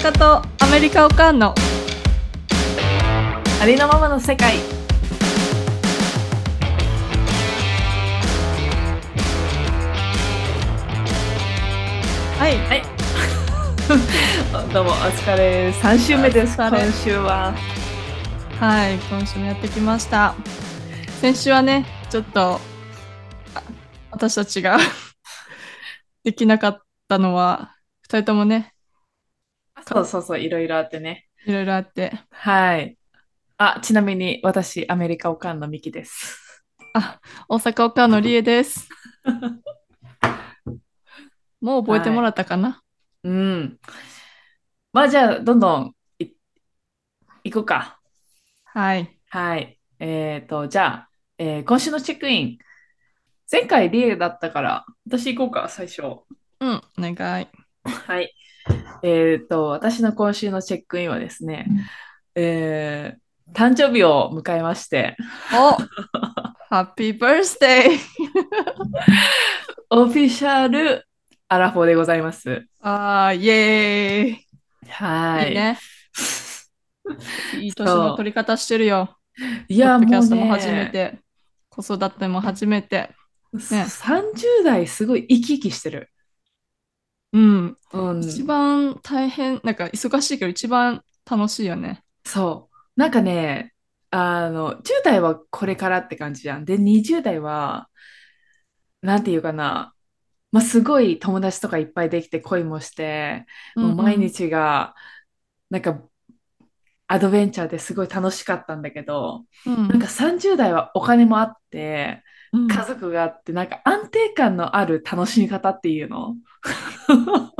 阪とアメリカをかんの。ありのままの世界。はい。はい。どうもお疲れ。3週目です。今週は。はい。今週もやってきました。先週はねちょっとあ私たちが できなかったのは2人ともねそうそうそういろいろあってね。いろいろあって。はい。あちなみに私アメリカおかんのミキです。あ大阪岡のりえです。もう覚えてもらったかな、うん。まあじゃあどんどんい行こうか。はい。はい。えっ、とじゃあ、えー今週のチェックイン。前回リエだったから私行こうか最初。うんお願い。はい。えっと、私の今週のチェックインはですね、えー誕生日を迎えまして、おハッピーバースデーオフィシャルアラフォーでございます。あーイエーイはい。いいね。いい年の取り方してるよ。いや、ポッドキもうャストも初めね、て、子育ても初めて。ね。30代すごい生き生きしてる。うん。うん、一番大変、なんか忙しいけど一番楽しいよね。そう。なんかね、あの、10代はこれからって感じじゃん。で、20代は、なんていうかな、まあ、すごい友達とかいっぱいできて恋もして、もう毎日が、なんか、アドベンチャーですごい楽しかったんだけど、なんか30代はお金もあって、うん家族があって、なんか安定感のある楽しみ方っていうの？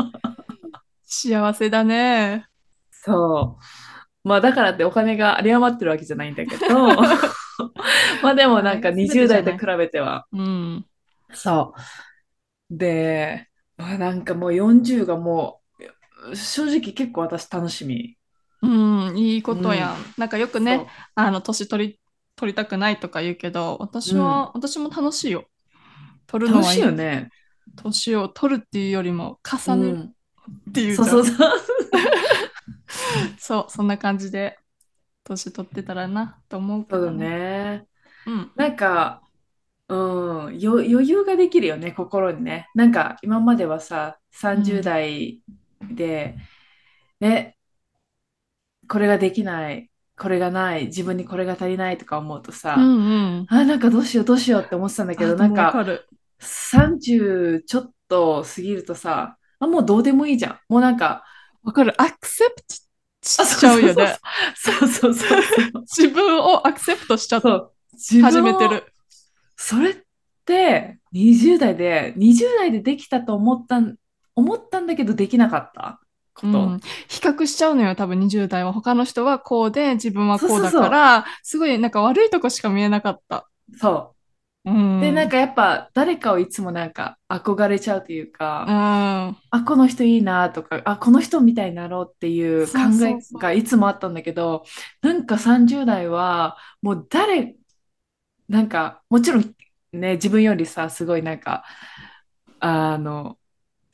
幸せだね。そう。まあだからってお金が有り余ってるわけじゃないんだけど、まあでもなんかはい20代と比べては、うん。そう。で、まあなんかもう40がもう、正直結構私楽しみ。うん、いいことやん。なんかよくね、あの、年取り、取りたくないとか言うけど、私は、私も楽しいよ。取るの楽しはいいいよね。年を取るっていうよりも重ねるうんっていうじゃんそうそうそう。そう、そんな感じで年取ってたらなと思うけどそうだ。ね。うん。なんか、うん、よ余裕ができるよね、心にね。なんか今まではさ、30代で、ね、これができない、これがない、自分にこれが足りないとか思うとさ、うんうん。あ、なんかどうしようどうしようって思ってたんだけど、あなんかわかる。30ちょっと過ぎるとさ、あ、もうどうでもいいじゃん。もうなんか、わかる。アクセプトあしちゃうよね。そうそうそう。自分をアクセプトしちゃっそう自分を始めてる。それって20代で20代でできたと思ったん思ったんだけどできなかった？こと、うん、比較しちゃうのよ、多分20代は。他の人はこうで、自分はこうだから、すごいなんか悪いとこしか見えなかった。そううん。でなんかやっぱ誰かをいつもなんか憧れちゃうといううか、ん。あこの人いいなとかあこの人みたいになろうっていう考えがいつもあったんだけどなんか30代はもう誰なんかもちろんね自分よりさすごいなんかあの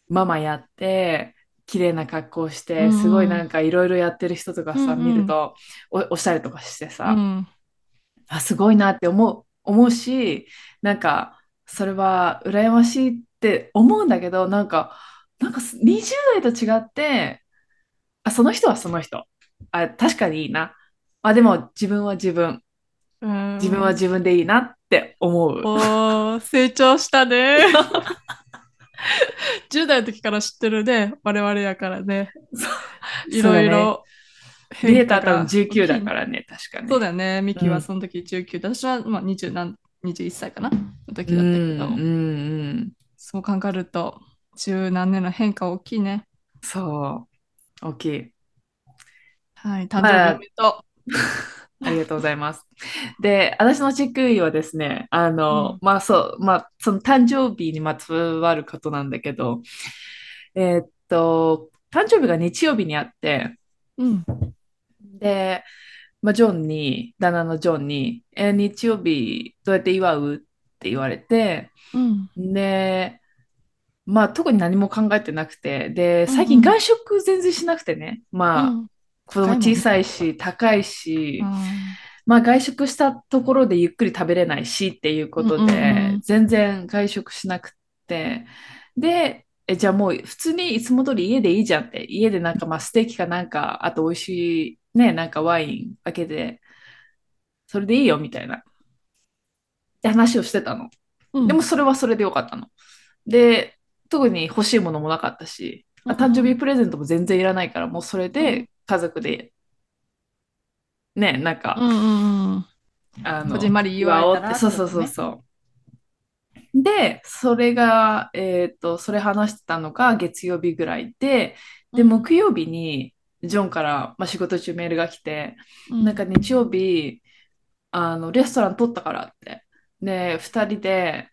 ママやって綺麗な格好してすごいなんかいろいろやってる人とかさ、うんうん見るとおおしゃれとかしてさ、うん。あすごいなって思う思うしなんかそれは羨ましいって思うんだけどなんかなんかす20代と違ってあその人はその人あ確かにいいなあでも自分は自分うん自分は自分でいいなって思う。成長したね。10代の時から知ってるね、我々やからね。いろいろリエ変化がター多分19だからね確かに。そうだよね。ミキうんはその時19で、私はまあ20何21歳かな？の時うだったけど、んうんうんそう考えると十何年の変化大きいね。そう大きい。はい、誕生日おめでとあ りがとうございます。で、私のチェックインはですね、あの、うんまあそう、まあその誕生日にまつわることなんだけど、えーっと、誕生日が日曜日にあって、う。うん。で、まあ、ジョンに、旦那のジョンに、えー日曜日どうやって祝うって言われて、うん。で、まあ特に何も考えてなくて、で、最近外食全然しなくてね、まあうん。子供小さいし、高いし、あまあ外食したところでゆっくり食べれないしっていうことで全然外食しなくて、で、え、じゃあもう普通にいつも通り家でいいじゃんって、家でなんかまあステーキかなんか、あと美味しいね、なんかワイン開けて、それでいいよみたいな。って話をしてたの。うん。でもそれはそれでよかったの。で、特に欲しいものもなかったし、誕生日プレゼントも全然いらないから、もうそれうんで家族で、ね、なんか、うんうんうん。あの、こじんまり祝えたら祝おうってそうそうそうそう。で、それが、えっと、それ話してたのが月曜日ぐらいで、で、うん木曜日に、ジョンから、まあ、仕事中メールが来て、うんなんか日曜日、あの、レストラン取ったからって。で、二人で、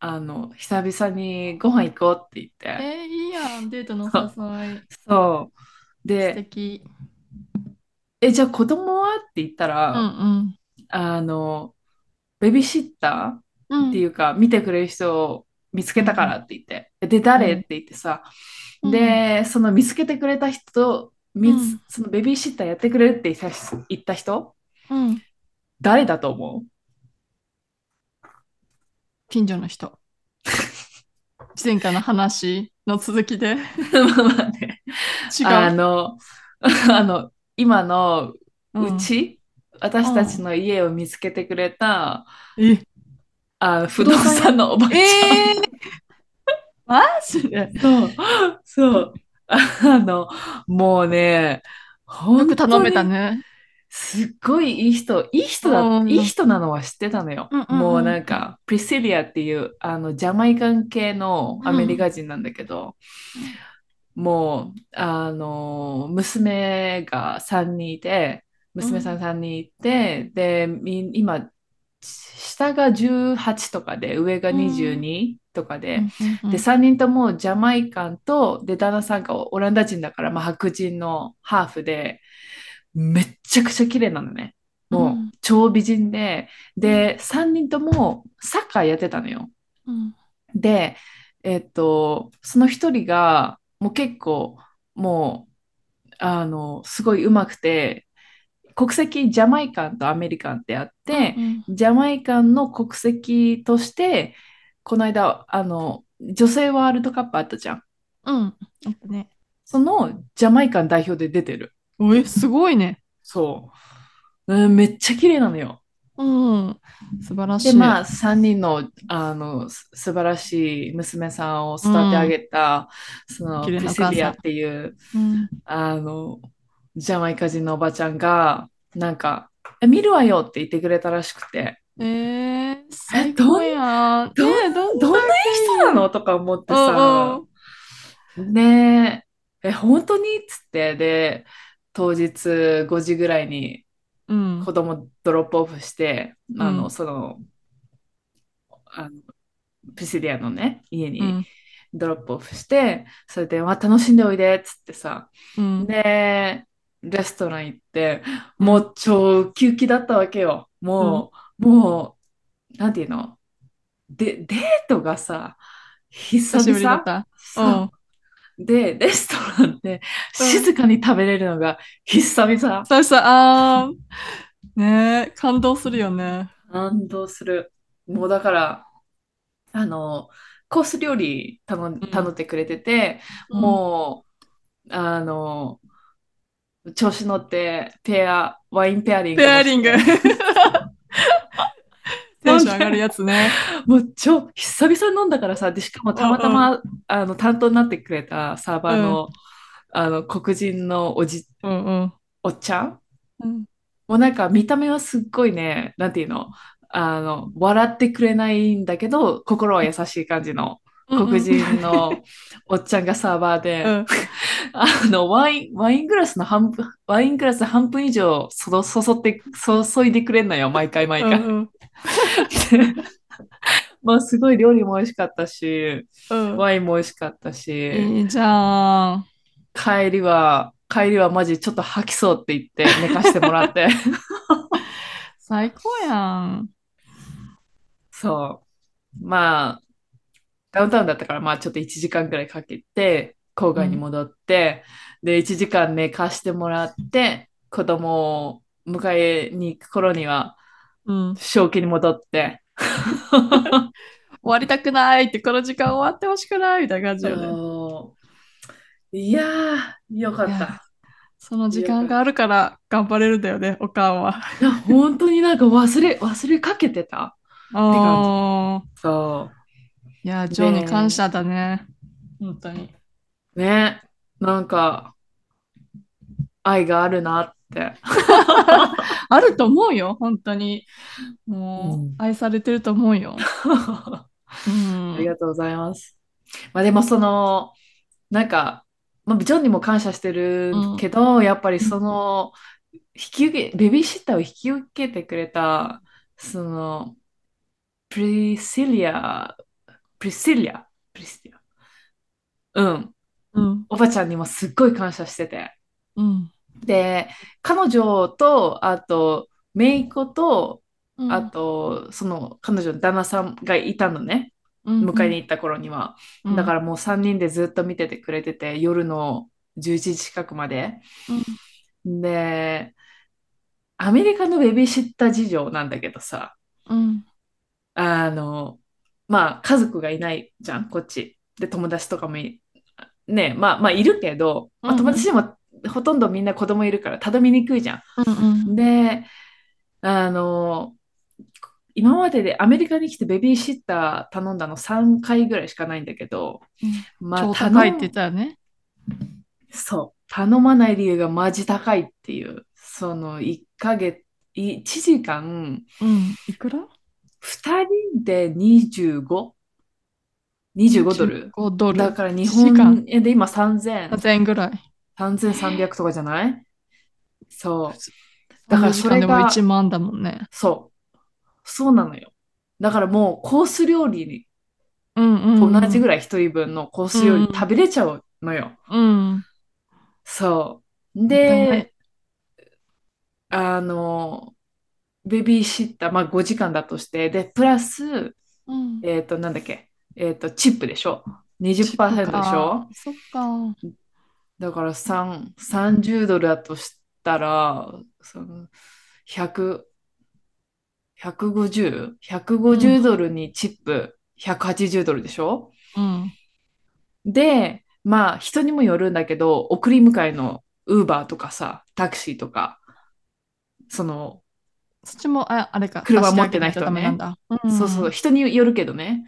あの、久々にご飯行こうって言って。えー、いいやん、デートのお誘い。そう。素で、敵。え、じゃあ子供は？って言ったうら、んあの、ベビーシッタうん。うんーっていうか、見てくれる人を見つけたからって言って。で、誰？うんって言ってさ。うんで、その見つけてくれた人、みうんそのベビーシッターやってくれるって言った人。誰だと思う？近所の人。前回の話の続きで。まあまあね違う。あの、あの、今のうんうち、私たちの家を見つけてくれた、え、あ不動産のおばちゃん。えー、マジで？そう、そう。あの、もうね、本よく頼めたにね。すっごいいい人、いい人だ、うんいい人なのは知ってたのよ。うんうんうんもうなんか、プリシリアっていう、あの、ジャマイカン系のアメリカ人なんだけど、もう、あの、娘が3人いて、娘さん3人いて、で、み今、下が18とかで、上が22とかで、うん。で、3人ともジャマイカンと、で、旦那さんがオランダ人だから、まあ、白人のハーフで、めっちゃくちゃ綺麗なのね。もう、うん。超美人で、で、3人ともサッカーやってたのよ。うん。で、えっと、その一人が、もう結構、もう、あの、すごい上手くて、国籍ジャマイカンとアメリカンってあって、うんジャマイカンの国籍として、この間、あの、女性ワールドカップあったじゃん。うん。ね。そのジャマイカン代表で出てる。おえ、すごいね。そう。うん、めっちゃ綺麗なのよ。うん。素晴らしい。で、まあ、3人の、あの、す素晴らしい娘さんを育て上げた、その、綺麗プリシリアっていう、うん、あの、ジャマイカ人のおばちゃんが、なんか、え見るわよって言ってくれたらしくて、えー、最高やん。どんねえどんどんな人なの？とか思ってさ。うん、ねえ、え、本当に？っつって、で、当日5時ぐらいにうん。子供ドロップオフして、あの、うん。その、あの、プシリアのね、家にうん。ドロップオフして、それで、わ、楽しんでおいでっつってさ、うん。で、レストラン行って、もう超ウキウキだったわけよ。もう、もう、なんていうの？で、デートがさ、久久しぶりだっ々た。そうで、レストランで静かに食べれるのが久々。そうそう、あー、ねえ、感動するよね。感動する。もうだから、あの、コース料理頼んん頼んでくれてて、もう、あの、調子乗って、ペア、ワインペアリング。ペアリング。テンション上がるやつね。もう超、久々に飲んだからさ、で、しかもたまたま、あの、担当になってくれたサーバーの、あの、黒人のおじ、うんうん。おっちゃん？うん。もうなんか見た目はすっごいね、なんていうの、あの、笑ってくれないんだけど、心は優しい感じの黒人の おっちゃんがサーバーで、うん あの、ワイン、ワイングラスの半分、ワイングラス半分以上そそそって、注いでくれんのよ、毎回毎回。うんうん まあ、すごい料理も美味しかったし、うんワインも美味しかったし、いいじゃん。帰りは、帰りはマジちょっと吐きそうって言って寝かしてもらって。最高やん。そう。まあ、ダウンタウンだったから、まあちょっと1時間くらいかけて、郊外に戻って、で、1時間寝かしてもらって、子供を迎えに行く頃には、うん。正気に戻って。終わりたくないって、この時間終わってほしくないみたいな感じよね。いやー、よかった。その時間があるから頑張れるんだよね、おかんは。いや、本当になんか忘れ、忘れかけてた。ああ。そいや、ジョーに感謝だね。本当に。う。ね。なんか、愛があるなって。あると思うよ、本当に。もう、うん愛されてると思うよ。うんありがとうございます。まあでもその、なんか、まあ、ジョンにも感謝してるけど、やっぱりその、引き受け、ベビーシッターを引き受けてくれた、その、プリシリア、プリシリア、プリシリア。うん。うん。おばちゃんにもすっごい感謝してて。うん。で、彼女と、あと、姪っ子と、うんあと、その、彼女の旦那さんがいたのね。うん迎えに行った頃には。うんだからもう3人でずっと見ててくれてて、夜の11時近くまで。で、アメリカのベビーシッター事情なんだけどさ、うん。あの、まあ家族がいないじゃん、こっち。で、友達とかもい、ね、まあまあいるけど、まあ、うんうん友達でもほとんどみんな子供いるから頼みにくいじゃん。うんで、あの、今まででアメリカに来てベビーシッター頼んだの3回ぐらいしかないんだけど、ま超頼高いって言ったよね。そう、頼まない理由がマジ高いっていう、その1ヶ月、1時間、うん。いくら？2人で 25?25 25ドル？5ドル。だから日1時間本円で今3000、3000円ぐらい。3300とかじゃない？そう。だからそれでもそれが1万だもんね。そう。そうなのよ。だからもうコース料理うんうん、と同じぐらい。らい1人分のコース料理うん食べれちゃうのよ。うん。そう。で、あの、ベビーシッター、まあ5時間だとして、で、プラス、うん。えっと、なんだっけ、えっと、チップでしょ ?20% でしょそっか。だから3、30ドルだとしたら、その、100、150?150 150ドルにチップ180ドルでしょうん。で、まあ人にもよるんだけど、送り迎えのウーバーとかさ、タクシーとか、その、そっちも、ああれか。車持ってない人だ。うんそうそう、人によるけどね。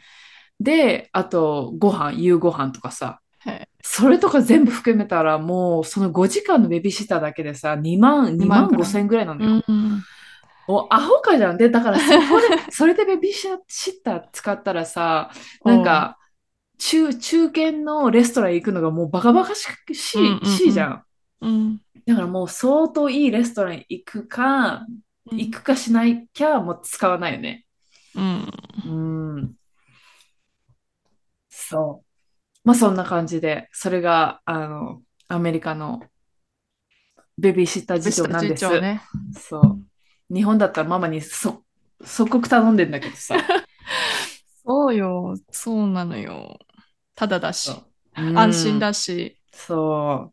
で、あと、ご飯、夕ご飯とかさ、へそれとか全部含めたら、もうその5時間のベビーシッターだけでさ、2万、2 2万万くらい5千ぐらいなのよ。うん。もうアホかじゃん。で、だからそこで、それでベビーシッター使ったらさ、なんか、中、中堅のレストラン行くのがもうバカバカししいじゃん。うん。だからもう相当いいレストラン行くか、行くかしないきゃもう使わないよね。うん。うん。そう。まあそんな感じで、それが、あの、アメリカのベビーシッター事情なんです。ね。そう。日本だったらママにそ即刻頼んでんだけどさ。そうよ。そうなのよ。ただだし。うん安心。だし。そ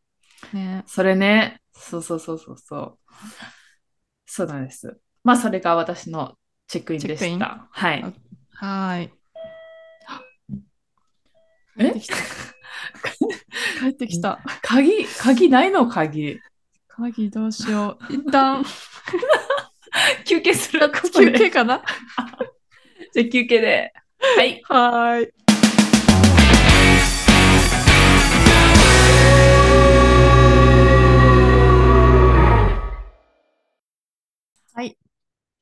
う。ね。それね。そうそうそうそうそう。そうなんです。まあそれが私のチェックインでした。はい。はーい。え？帰ってきた。鍵、鍵ないの？鍵。鍵どうしよう。一旦、休憩する休で。憩かな？じゃあ休憩で。はい。はーい。はい。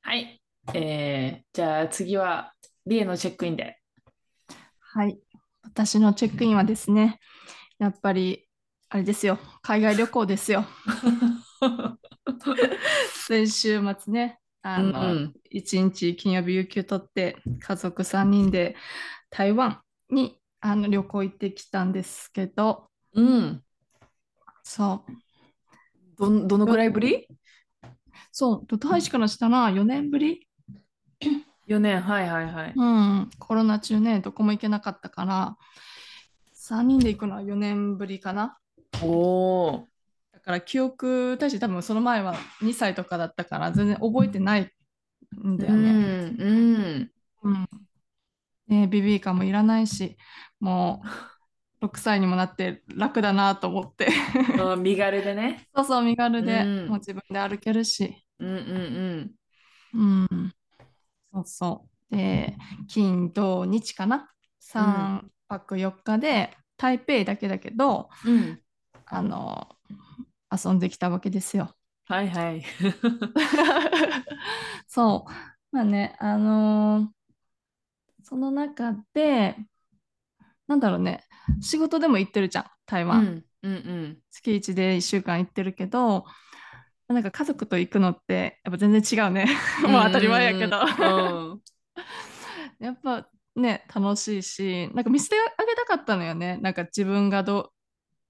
はい。えー、じゃあ次は、リエのチェックインで。はい。私のチェックインはですね、やっぱり、あれですよ。海外旅行ですよ。先週末ね、あうんの、1日金曜日有給取って、家族3人で台湾にあの旅行行ってきたんですけど、うん。そう。どのくらいぶり？そう、と大使からしたら4年ぶり？4年、はいはいはい。うん、コロナ中ね、どこも行けなかったから、3人で行くのは4年ぶりかな。おー。だから記憶、大して多分その前は2歳とかだったから全然覚えてないんだうよね。ん、うん。うん。ね、ベビーカーもいらないし、もう6歳にもなって楽だなと思って。あ身軽でね。そうそう、身軽うで、もうん、自分で歩けるし。うん、うん、うん。そうそう。で、金、土、日かな？うん。うん、?3 泊4日で、台北だけだけど、うん。あの、遊んできたわけですよ。はいはい。そう。まあね、あのーその中で、なんだろうね、仕事でも行ってるじゃん、台湾。うん、うん、うん。月一で1週間行ってるけど、なんか家族と行くのってやっぱ全然違うね。う もう当たり前やけん、ど。やっぱね、楽しいし、なんか見せてあげたかったのよね。なんか自分がど、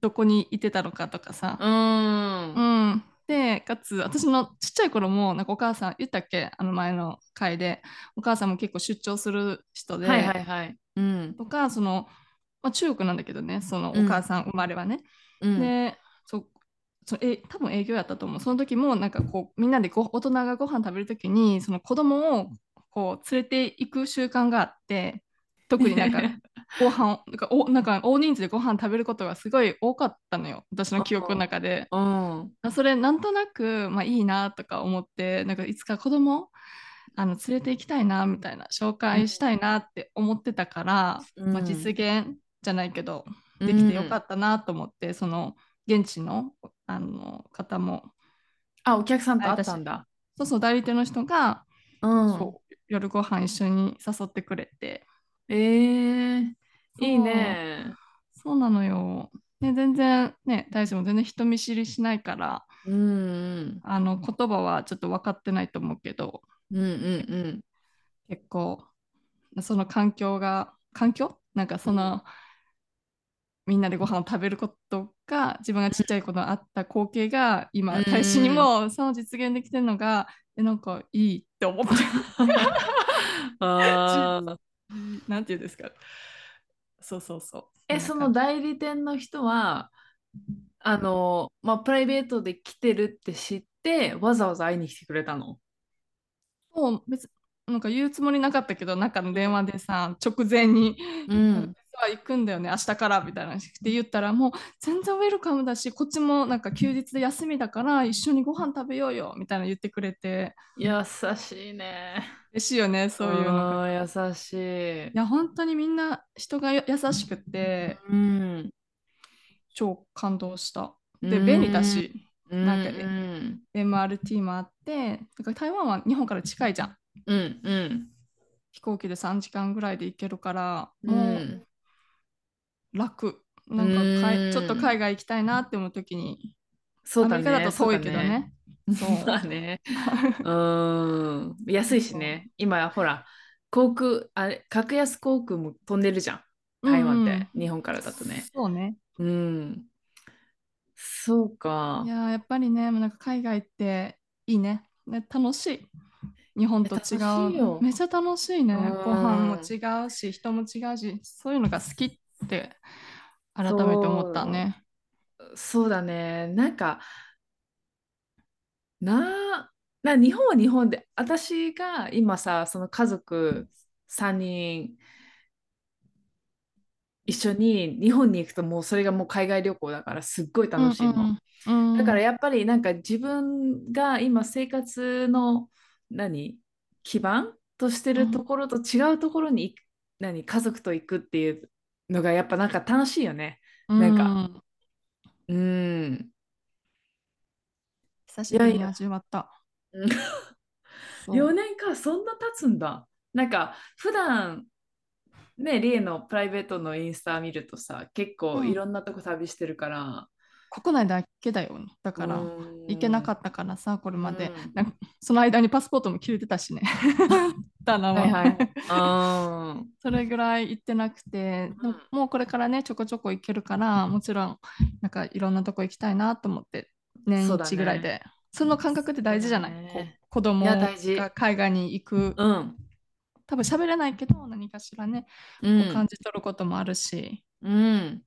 どこにいてたのかとかさ。うん。うはん。で、かつ、私のちっちゃい頃も、なんかお母さん、言ったっけ？あの前の回で、お母さんも結構出張する人いはいで、はい。うん、とか、その、まあ、中国なんだけどね、そのうん、お母さん生まれはね。うん。で、そ、そえ、多分営業やったと思う。その時も、なんかこう、みんなでご大人がご飯食べる時に、その子供をこう連れて行く習慣があって、特になんか ご飯、なんかお、なんか大人数でご飯食べることがすごい多かったのよ。私の記憶の中で。うん、うん、それなんとなく、まあいいなとか思って、なんかいつか子供あの連れて行きたいなみたいな、紹介したいなって思ってたから、うまあ、実ん、現じゃないけど、うできてよかん。ったなと思って、その現地の、あの方も、あ、お客さんと会った私、んだ。そうそう、代理店の人が、うん。そう、夜ご飯一緒に誘ってくれて、ええいいね。そうなのよ。で、全然ね、大志も全然人見知りしないから、うん、あの言葉はちょっと分かってないと思うけど、うん、うん、うん。結構、その環境が、環境？なんかその、みんなでご飯を食べることが、自分がちっちゃい頃あった光景が、う今、大使にん。もその実現できてるのが、え、なんかいいって思って。なんていうんですか？そうそうそう。そえ。その代理店の人は、あの、まあ、プライベートで来てるって知って、わざわざ会いに来てくれたの？もう別なんか言うつもりなかったけど、なんかの電話でさ、直前に、うん。実は行くんだよね、明日からみたいなって言ったら、もう全然ウェルカムだし、こっちもなんか休日で休みだから一緒にご飯食べようよみたいな言ってくれて、優しいね。嬉しいよね、そういうの優しい。いや、本当にみんな人が優しくて、うん。超感動した。うで、便利だん。し、うなんかえん。MRT もあって、なんか台湾は日本から近いじゃん。うん。うん。飛行機で3時間ぐらいで行けるから、うもん。う楽。うなんかかい、ちょっとん。海外行きたいなって思うときに、アメリカだそうだね。そうと遠い。けどね。そまあね。うん。安いしう。ね。今、ほら、航空、あれ、格安航空も飛んでるじゃん。う台湾っんうん。て、日本からだとね。そうね。うん。そうか。いやー、やっぱりね、なんか海外っていいね。ね、楽しい。日本え、と違う。よ。めっちゃ楽しいうね。ご飯もん。違うし、人も違うし、そういうのが好きって改めて思ったそね。う。そうだね。なんか、な、な、日本は日本で、私が今さ、その家族3人一緒に日本に行くともうそれがもう海外旅行だからすっごいうん楽しいの。うん。うん。だからやっぱりなんか自分が今生活の何基盤としてるとうん。ころと違うところに行く何家族と行くっていうのがやっぱなんか楽しいよね。うなんか、ん。うーん。久しぶりにいやいや、味わった。うんそ4年か、そんな経つんだ。なんか普段ね、リエのプライベートのインスタ見るとさ、結う。構うん。いろんなとこ旅してるから、国内だけだよ。だから、行けなかん、ったからさ、これうまで。ん。なんかその間にパスポートも切れてたしね。だなは。はいはい。それぐらい行ってなくて、でももうこれからね、ちょこちょこ行けるから、もちろん、なんかいろんなとこ行きたいなと思って、年そうだ一ぐらいね。で。その感覚って大事じゃない？ね。子供が大事。海外に行くうん。多分喋れないけど何かしらね、うん感じ取ることもあるし、うん。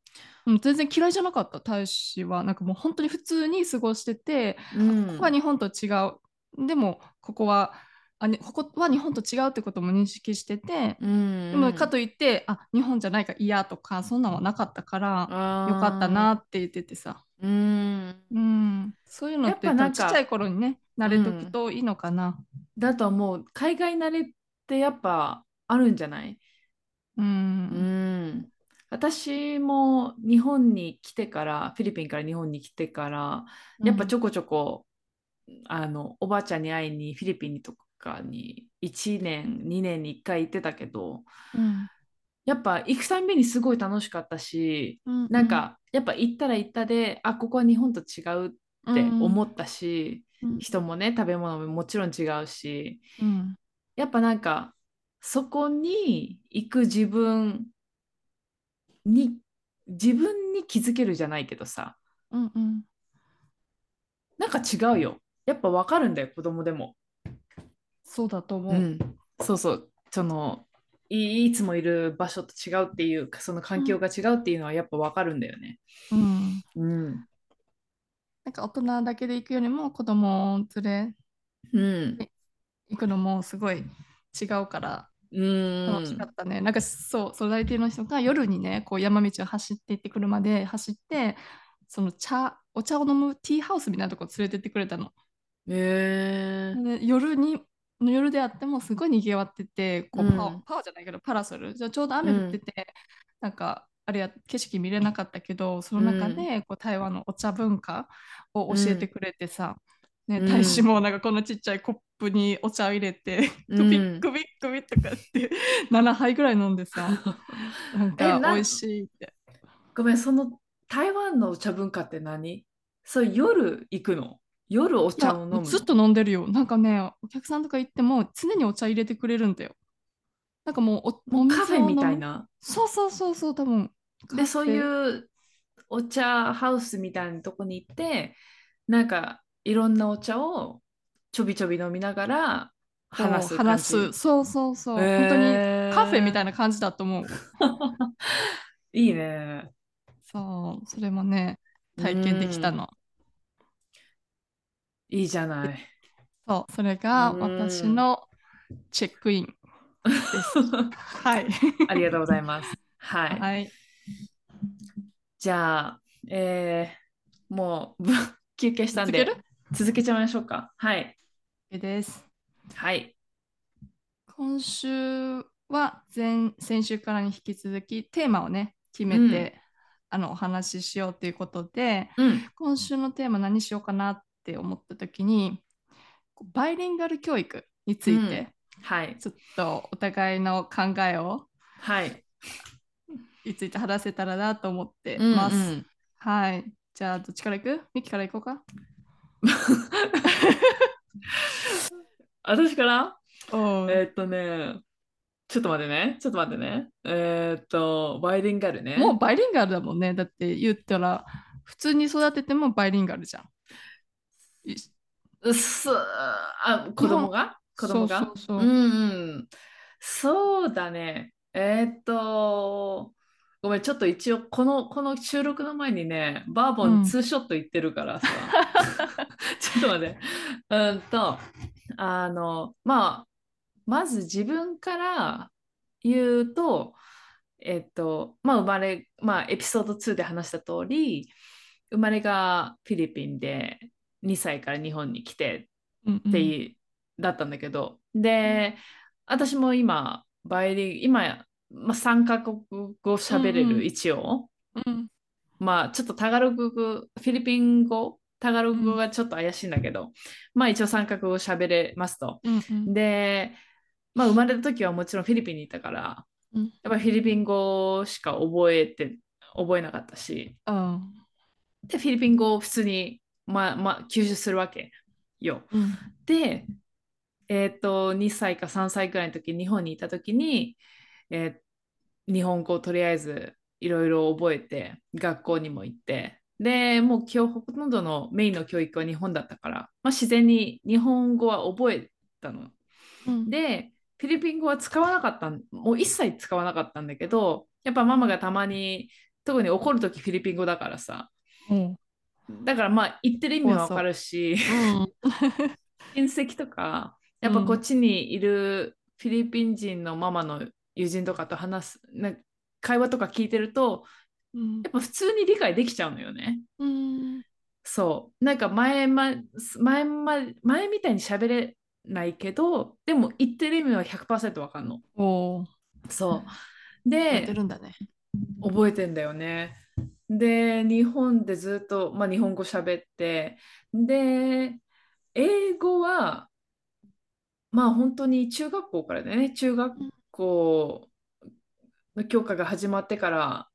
うん、全然嫌いじゃなかった大使はなんかもう本当に普通に過ごしてて、うん。ここは日本と違うでもここはあにここは日本と違うってことも認識してて、うん。でもかといってあ日本じゃないから嫌とかそんなのはなかったからよかった。なって言っててさ、うん。うん、そういうのってちっちゃい頃にね慣れとくといいのかな。だと思う。海外慣れってやっぱあるんじゃない？うんうん。私も日本に来てから、フィリピンから日本に来てから、やっぱちょこちょこ、あの、おばあちゃんに会いにフィリピンにとかに1年、2年に1回行ってたけど、うん。やっぱ行くたんびにすごい楽しかったし、うん。なんかやっぱ行ったら行ったで、あ、ここは日本と違うって思ったし、うん。人もね、食べ物ももちろん違うし、うん。やっぱなんか、そこに行く自分に、自分に気づけるじゃないけどさ、うんうんなんか違うよ。やっぱわかるんだよ、子供でも。そうだと思う。うん。そうそう。その、いいつもいる場所と違うっていうか、その環境が違うっていうのはやっぱわかるんだよね。うんうん。なんか大人だけで行くよりも子供を連れうん。行くのもすごい違うからうん。楽しかったね。なんかそう、ソダリティの人が夜にね、こう山道を走って行って車で走って、その茶、お茶を飲むティーハウスみたいなとこ連れてってくれたの。へえ。で夜に、夜であってもすごい賑わってて、こううんパワー、パワーじゃないけどパラソル。じゃあちょうど雨降ってて、なんか、あれや景色見れなかったけど、その中でこう台湾のお茶文化を教えてくれてさ、ね、うん大使もなんかこんなちっちゃいコップにお茶を入れて、うんクビックビックビッとかって 7杯ぐらい飲んでさ、なんか美味しいって。ごめん、その台湾のお茶文化って何？そう、夜行くの？夜お茶を飲むの？ずっと飲んでるよ。なんかね、お客さんとか行っても常にお茶入れてくれるんだよ。なんかもうお、カフェみたいな？そうそうそうそう、多分。で、そういう。うお茶ハウスみたいなとこに行って、なんかいろんなお茶をちょびちょび飲みながら話す。話す。そうそうそう。へー本当にカフェみたいな感じだと思う。いいね。そう、それもね、体験できたの。いいじゃない。そう、それがうん私のチェックインです。はい。ありがとうございます。はい。はい。じゃあ、えーもうぶ休憩したんで続けちゃいましょうか。はい。です。はい。今週は前先週からに引き続きテーマをね決めて、あのお話ししようということでうん。今週のテーマ何しようかなって思った時にバイリンガル教育について、はい。ちょっとお互いの考えをはい。について話せたらなと思ってうんます。うんはい。じゃあどっちから行く？ミキから行こうか。私から？おえーっとね、ちょっと待ってね。ちょっと待ってね。えーっと、バイリンガルね。もうバイリンガルだもんね。だって言ったら普通に育ててもバイリンガルじゃん。いうっすあ、子供が？子供が？そうそうそううんうん。そうだね。えーっと、ごめん、ちょっと一応、この、この収録の前にね、バーボうんンツーショット行ってるからさ。ちょっと待って。うんと、あの、まあ、まず自分から言うと、えっと、まあ、生まれ、まあ、エピソード2で話した通り、生まれがフィリピンで2歳から日本に来てうんうんっていう、だったんだけど、で、私も今、バイリン、今、まあ、3カ国語喋れる、うんうん一応。うんまあ、ちょっとタガログ語、フィリピン語、タガログ語がちょっと怪しいんだけど、まあ一応三角語喋れますと。うんうん。で、まあ生まれた時はもちろんフィリピンにいたから、うん。やっぱフィリピン語しか覚えて、覚えなかったし、あで、フィリピン語を普通に、まあ、まあ、吸収するわけよ。ーうん。で、えっと、2歳か3歳くらいの時、日本にいた時に、えー日本語をとりあえずいろいろ覚えて、学校にも行って、で、もう今日ほとんどのメインの教育は日本だったから、まあ、自然に日本語は覚えたの。うんで、フィリピン語は使わなかったん、もう一切使わなかったんだけど、やっぱママがたまに、特に怒るときフィリピン語だからさ。うん。だからまあ言ってる意味はわかるし、うん。親戚とか、やっぱこっちにいるフィリピン人のママの友人とかと話す、な会話とか聞いてると、うんやっぱ普通に理解できちゃうのよね。うん。そう。なんか前ま、前ま、前みたいに喋れないけど、でも言ってる意味は100%わかんの。おーそう。やってで、るんだね。覚えてんだよね。で、日本でずっと、まあ、日本語喋って、で、英語は、まあ本当に中学校からね。中学校の教科が始まってから、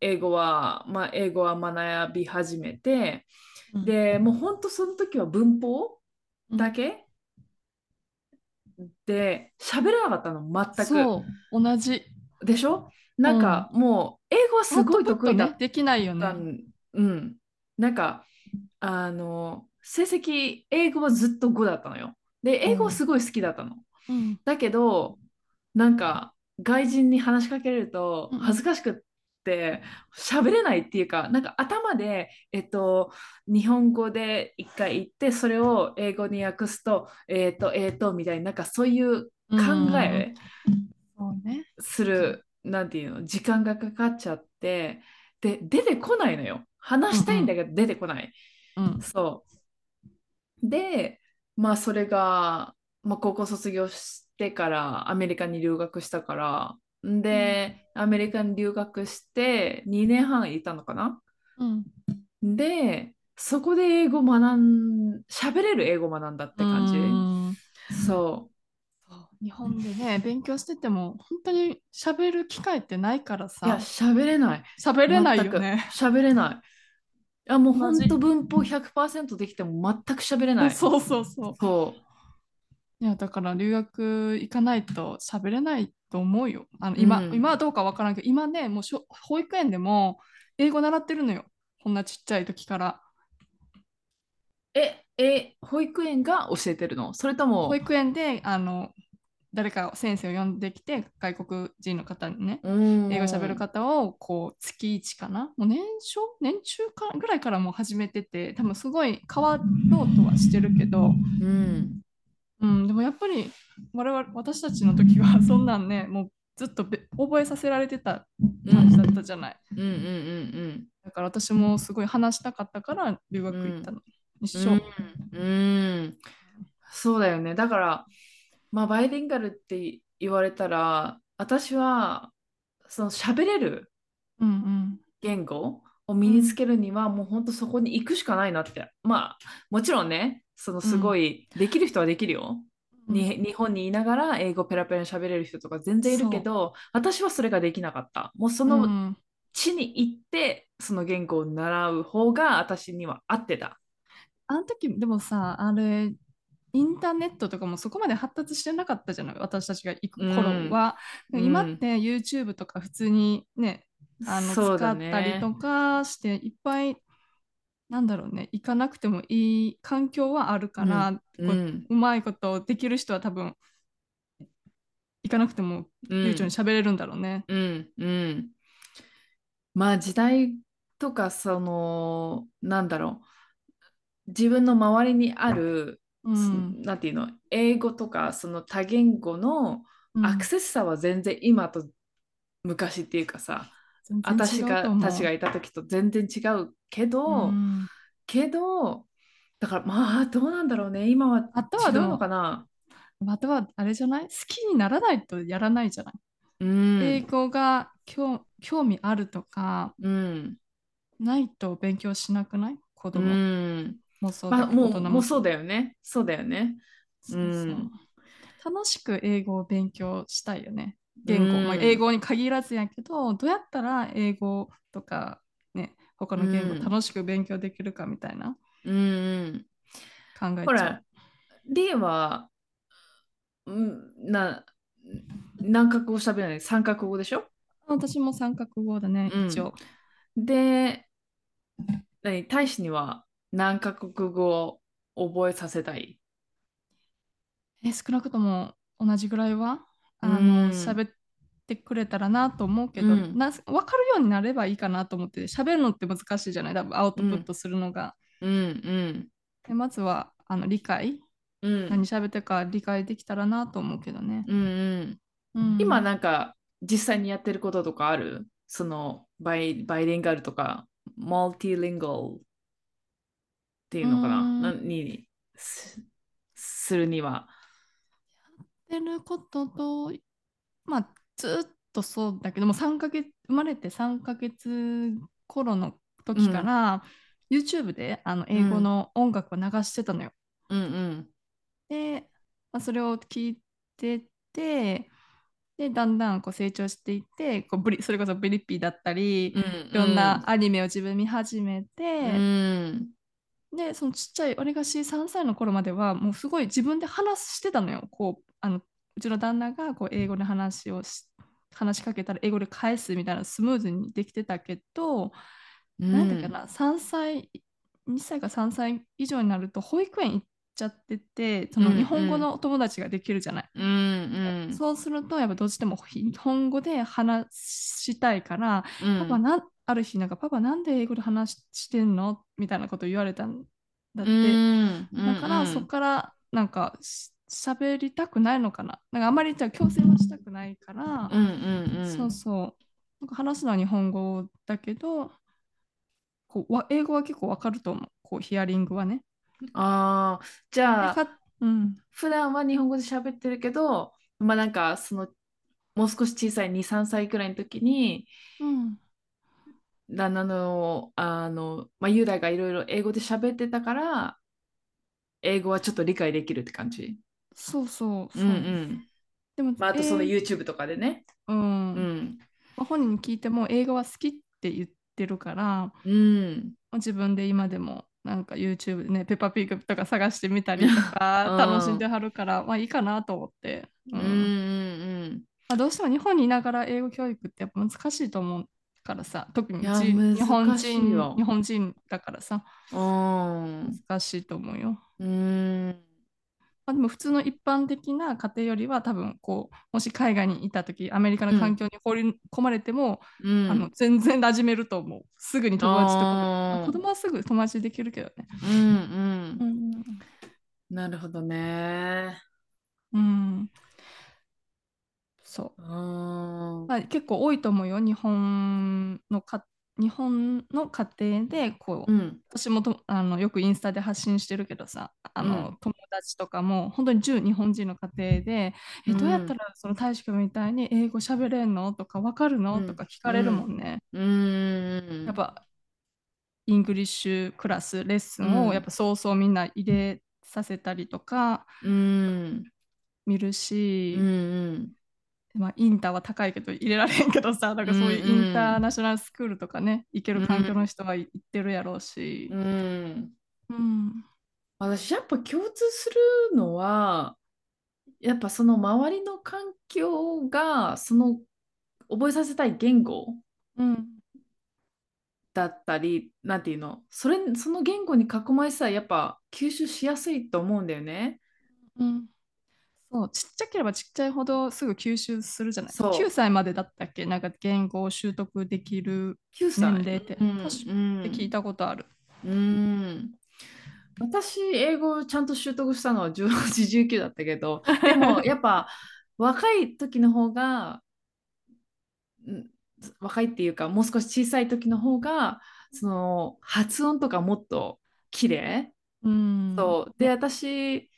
英語は、まあ英語は学び始めて、で、もう本当その時は文法だけ？で、喋れなかったの、全く。そう、同じ。でしょ？なんかもう、英語はすごい得意だね、できないよたね。ん、うん。なんか、あの、成績、英語はずっと5だったのよ。で、英語はすごい好きだったの。うん。だけど、なんか、外人に話しかけるとうん恥ずかしくって、喋れないっていうか、なんか頭で、えっと、日本語で一回言って、それを英語に訳すと、えっと、えっと、みたいな、なんかそういう考えそうね。する、なんていうの、時間がかかっちゃって、で、出てこないのよ。話したいんだけど出てこない。うん。そう。で、まあそれが、まあ高校卒業してからアメリカに留学したから、んで、アメリカに留学して2年半いたのかな？うん。で、そこで英語学ん、喋れる英語学んだって感じ。うんそそう日本でね、勉強してても、本当に喋る機会ってないからう。いや、さ、喋れない。喋れないよね。喋れない。いや、もう本当文法100%できても全く喋れない。そうそうそう。そう。いや、だから留学行かないと喋れないと思うよ。あの今、うん今はどうかわからんけど、今ね、もうしょ保育園でも英語習ってるのよ。こんなちっちゃい時から。え、え、保育園が教えてるの？それとも、保育園で、あの、誰か先生を呼んできて、外国人の方にね、英英語喋る方を、こう、月1かな？もう年少？年中かぐらいからもう始めてて、多分すごい変わろうとはしてるけど、うん。うん、でもやっぱり我々私たちの時はそんなんねもうずっとべ覚えさせられてた感じだったじゃない、うんうんうんだから私もすごい話したかったから留学行ったの、一緒、うん。うん。そうだよね。だから、まあ、バイリンガルって言われたら、私は、その喋れるうんうん言語を身につけるには、もう本当そこに行くしかないなって。まあ、もちろんね、そのすごい、できる人はできるよ。に日本にいながら英語ペラペラに喋れる人とか全然いるけど、私はそれができなかった。もうそのうん。地に行って、その言語を習う方が私には合ってた。あの時でもさあれインターネットとかもそこまで発達してなかったじゃない？私たちが行く頃は、うん。今って YouTube とか普通にねあの使ったりとかしていっぱいなんだろうね行かなくてもいい環境はあるから、うん。こううまいことできる人は多分行かなくても流暢に喋れるんだろうね。うん、うん。まあ時代とかそのなんだろう。自分の周りにある、うん。なんていうの英語とかその多言語のうん。アクセスさは全然今と昔っていうかさ、私が違うと思う。たちがいた時と全然違うけど、うん。けどだからまあどうなんだろうね。今はあとはでも違うのかな？あとはあれじゃない？好きにならないとやらないじゃない、うん。英語が興興味あるとかうん。ないと勉強しなくない？子う供ん。もそうまあ、だけど大人も。うもうそうだよね。そうだよね。そうそう。うん。楽しく英語を勉強したいよね。言語、英語に限らずやけど、どうやったら英語とかね、他の言語うん楽しく勉強できるかみたいなうんうん考えちゃう。ほら、リエは、うんな、何カ国語喋らない ?3 カ国語でしょ？私も三角語だね、うん一応。で、何？大使には何カ国語を覚えさせたい？え、少なくとも同じぐらいは、うあの、ん。喋ってくれたらなと思うけど、うん。な、分かるようになればいいかなと思って、喋るのって難しいじゃない？多分アウうん。トプットするのが。うん。うん。で、まずは、あの、理解、うん。何喋ってるか理解できたらなと思うけどね。うん。うん今うん。なんか実際にやってることとかある？そのバイ、バイリンガルとか、マルティリンガルっていううのかな？ん。何す、するには。てることと、まあ、ずっとそうだけども、3ヶ月、生まれて3ヶ月頃の時かうん。ら、YouTube であの英語うん。の音楽を流してたのよ。うん。うん。で、まあ、それを聞いてて、で、だんだんこう成長していって、こうブリ、それこそブリッピーだったり、いうろんなん。アニメを自分見始めうて、ん。で、そのちっちゃい、俺が4、3歳の頃までは、もうすごい自分で話してたのよ。こう、あの、うちの旦那がこう英語で話をし、話しかけたら英語で返すみたいなスムーズにできてたけど、うん。なんだっけな、3歳、2歳か3歳以上になると保育園行っちゃってて、そうん。の日本語うん。のお友達ができるじゃない。うん。うん。そうすると、やっぱどうしても日本語で話したいから、うん。パパなん、ある日、なんか、パパなんで英語で話してんの？みたいなこと言われたんだうって。ん。うだから、そこん。から、なんか、し喋りたくないのかな？なんか、あんまりじゃあ強制はしたくないから、うん。うそうん。そう。なんか話すのは日本語だけど、こう、わ英語は結構わかると思う。こう、ヒアリングはね。ああ、じで、ゃあ、か、うん、普段は日本語で喋ってるけど、まあなんか、その、もう少し小さい2、3歳くらいの時に、うん、旦那の、あの、まあ、雄大がいろいろ英語で喋ってたから、英語はちょっと理解できるって感じ？そうそううんうそう。ん。でも、まあ、あとそのえー YouTube とかでね。うん。うん。まあ本人に聞いても映画は好きって言ってるから、うん。自分で今でもなんか YouTube でね、ペッパーピーグとか探してみたりとうか楽しんでん。はるから、まあいいかなと思って。ううんん。うんうん。まあ、どうしても日本にいながら英語教育ってやっぱ難しいと思うからさ、特に日本人、日。本人だからさ、うん。難しいと思うよ。うん。まあ、でも普通の一般的な家庭よりは多分こう、もし海外にいた時、アメリカのうん。環境に放り込まれても、うん。あの全然馴染めると思う。すぐに友達とか子。供はすぐ友達できるけどね。うんうん。うん。なるほどね。うん。そう。うん。まあ、結構多いと思うよ。日本のか、日本の家庭で、こう、うん。私もとあのよくインスタで発信してるけどさ、あのうん。友達とかも本当に純日本人の家庭で、え、どうやったうん。らその大使君みたいに英語喋れんの？とか、わかるの？とかうん。聞かれるもうん。んね。うん。やっぱ、イングリッシュクラス、レッスンをやっぱうん。早々みんな入れさせたりとかうん。見るうし、ん。まあ、インターは高いけど入れられへんけどさ、なんうん。かそういうインターうん。ナショナルスクールとかね、行ける環境の人は行ってるやろうし、うん。うん、私、やっぱ共通するのは、やっぱその周りの環境が、その覚えさせたい言語うん、だったり、なんていうの、それ、その言語に囲まれてたら、やっぱ吸収しやすいと思うんだよね。うん。そう、ちっちゃければちっちゃいほどすぐ吸収するじゃない。9そう。歳までだったっけ？なんか言語を習得できる9歳。年齢って、う確かって聞いん、たことある。うん、うん。私、英語をちゃんと習得したのは18、19だったけど、でも、やっぱ、若い時の方が、うん若いっていうか、もう少し小さい時の方が、その、発音とかもっと綺麗うん。そう。で、私、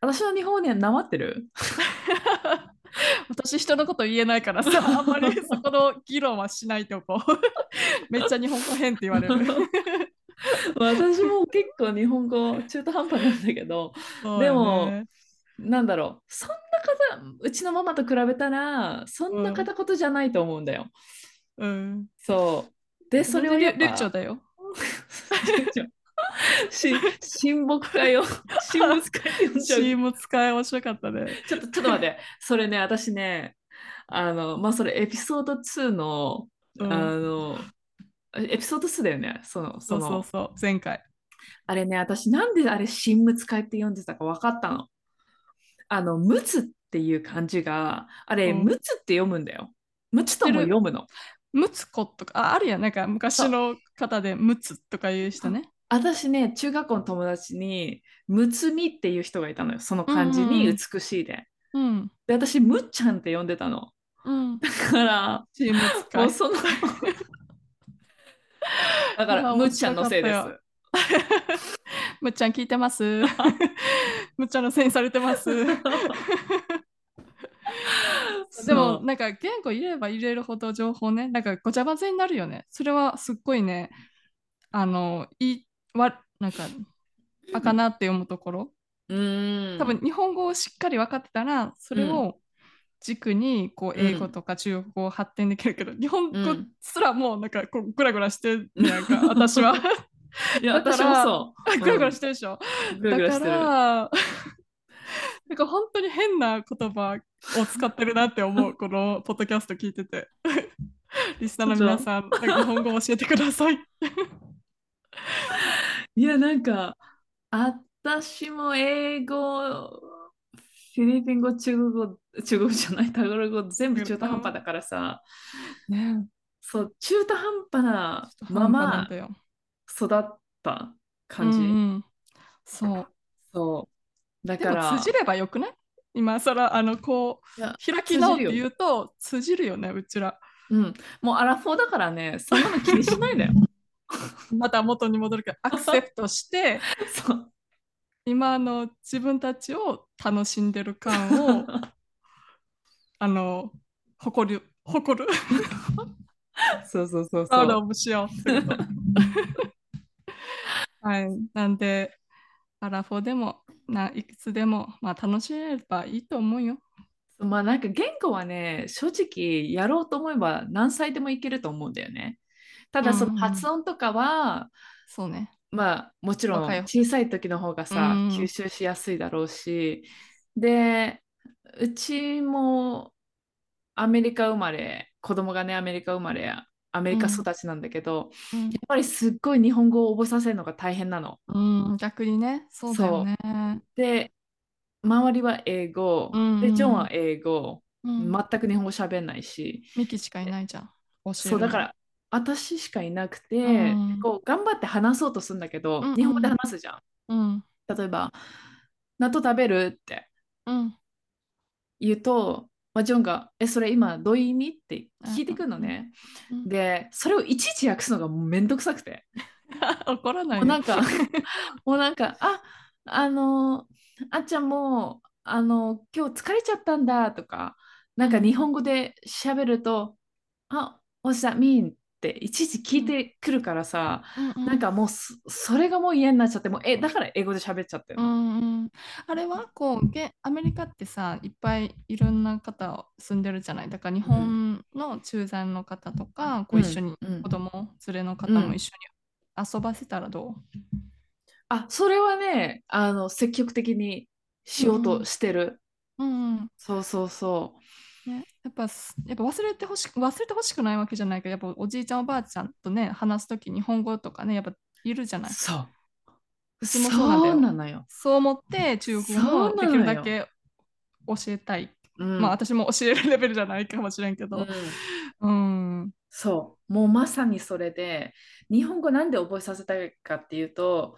私の日本語にはなまってる？私人のこと言えないからさ、あんまりそこの議論はしないとこう。めっちゃ日本語変って言われる。私も結構日本語中途半端なんだけど、そうでも。なんだろう、そんな方、うちのママと比べたら、そんなうん。片言じゃないと思うんだよ。うん。そう。で、それを流流暢だよ。し、親睦会を、親睦会って呼んじゃう。チーム使い面白かったね。ちょっと、ちょっと待って。それね、私ね、あの、まあ、それエピソード2の、あうん。の、エピソード2だよね。その、そうそうそう。前回。あれね、私なんであれ親睦会って呼んでたか分かったの。あの、むつっていう漢字が、あれ、うんむつって読むんだよ。むつとも読むの。むつことか、ああるやん。なんか昔の方でむつとかいう人ね。私ね、中学校の友達に、むつみっていう人がいたのよ。その漢字に美しいで。うん。で、私、むっちゃんって呼んでたの。うん。だから。もうその、だから、むっちゃんのせいです。むっちゃん聞いてます。むっちゃんのせいにされてます。でも、なんか言語入れれば入れるほど情報ね、なんかごちゃ混ぜになるよね。それはすっごいね、あの、いい、わ、なんか、あかなって思うところ。うーん。多分日本語をしっかり分かってたら、それを軸にこううん英語とか中国語を発展できるけど、日本語うんすらもうなんかこうグラグラしてるやんか、私は。いや、私もそう。グラグラしてるでしょ。うんグラグラしてる。だから、なんか本当に変な言葉を使ってるなって思う、このポッドキャスト聞いてて。リスナーの皆さん、日本語を教えてください。いや、なんか、私も英語、フィリピン語、中国語、中国語じゃない、タガログ語、全部中途半端だからさ、ねそう、中途半端なままだよ。育った感じ。うんうんそう。そう。だから、通じればよくない？今更、あの、こう、開き直って言うと、通じるよね、うちら。うん、もうアラフォーだからね、そんなの気にしないでよ。また元に戻るから、アクセプトして、そう。今の自分たちを楽しんでる感を、あの、誇る、誇る、そうそうそうそう。オブしよう。はい。なんで、アラフォーでも、ないくつでも、まあ楽しめればいいと思うよ。まあなんか言語はね、正直やろうと思えば何歳でもいけると思うんだよね。ただその発音とかは、そうね。まあもちろん小さい時の方がさ、うん吸収しやすいだろうし、で、うちもアメリカ生まれ、子供がね、アメリカ生まれ、アメリカ育ちなんだけど、うん。やっぱりすっごい日本語を覚えさせるのが大変なの。うん、逆にね、そうだよね。で、周りは英語、うんで、ジョンは英語、うん、全く日本語喋んないし、ミキしかいないじゃん。そう、だから、私しかいなくて、うん。こう、頑張って話そうとするんだけど、うん。うん日本語で話すじゃん。うん、例えば、納豆食べるってうん、言うと、まあ、ジョンが、え、それ今どういう意味？って聞いてくるのね。うん。で、それをいちいち訳すのがもうめんどくさくて。怒らないよもうなんか、もうなんか、あ、あの、あっちゃんもう、あの、今日疲れちゃったんだとか、なんか日本語で喋ると、あ、what's that mean? っていちいち聞いてくるからさ、うん。うんなんかもうそ、それがもう嫌になっちゃって、もう、え、だから英語で喋っちゃってるうの。んうん、あれはこうげアメリカってさいっぱいいろんな方住んでるじゃない。だから日本の駐在の方とか、こう一緒にうん。うん。子供連れの方も一緒に遊ばせたらどあ、それはね、あの、積極的にしようとしてる。う、うんうん。そうそうそね、やっぱすやっぱ忘れてほしく忘れてほしくないわけじゃないけどやっぱおじいちゃんおばあちゃんとね話すとき日本語とかねやっぱいるじゃう。ない。そう。うちもそうなんだよ。そう思って中国語そうなのよ。もできるだけ教えたい。うん。まあ私も教えるレベルじゃないかもしれんけど。うん。うん。そう、もうまさにそれで、日本語なんで覚えさせたいかっていうと、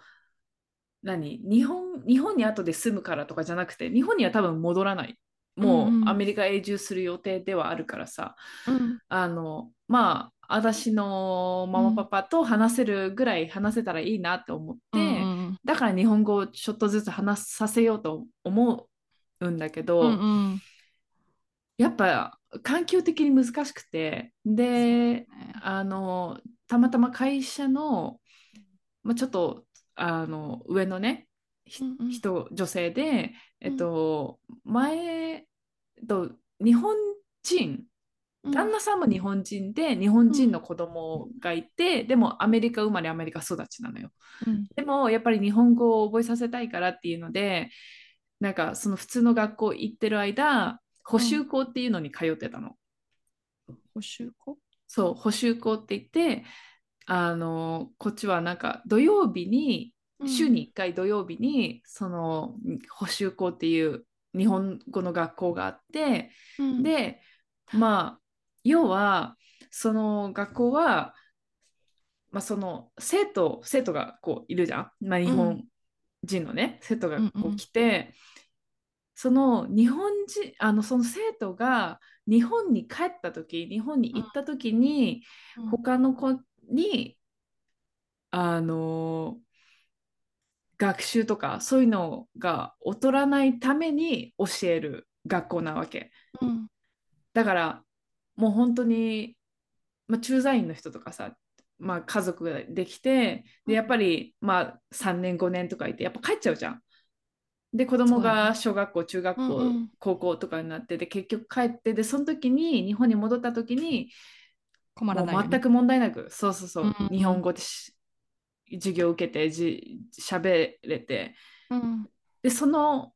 何？日本、日本に後で住むからとかじゃなくて、日本には多分戻らない。もうアメリカ永住する予定ではあるからさ、うん。あの、まあ、私のママパパと話せるぐらい話せたらいいなって思って、うんだから日本語をちょっとずつ話させようと思うんだけど、うんうん。やっぱ環境的に難しくて、で、あの、たまたま会社の、まあ、ちょっと、あの、上のね、ひうんうん。人、女性で、えっと、前、と、日本人、旦那さんも日本人で、日本人の子供がいて、でもアメリカ生まれ、アメリカ育ちなのよ。うん。でも、やっぱり日本語を覚えさせたいからっていうので、なんか、その普通の学校行ってる間、補習校っていうのに通ってたの。補習校？そう、補習校って言って、あの、こっちはなんか土曜日に、週に1回土曜日に、その補習校っていう日本語の学校があって、うん、で、まあ、要は、その学校は、まあ、その生徒、生徒がこういるじゃん。まあ、日本人のね、生徒がこうんううん来て、その日本人、あの、その生徒が日本に帰った時、日本に行った時に、うん。他の子に、あの、学習とかそういうのが劣らないために教える学校なわけ。うん。だから、もう本当に、まあ、駐在員の人とかさ、まあ、家族ができて、で、やっぱり、まあ、3年、5年とかいて、やっぱ帰っちゃうじゃん。で、子供が小学校、中学校、うんうん。高校とかになって、で、結局帰って、で、その時に、日本に戻った時に、も困らないようにう全く問題なく、そうそうそう、うんうんうん。日本語でし授業を受けて、じ、喋れて、うん。で、その、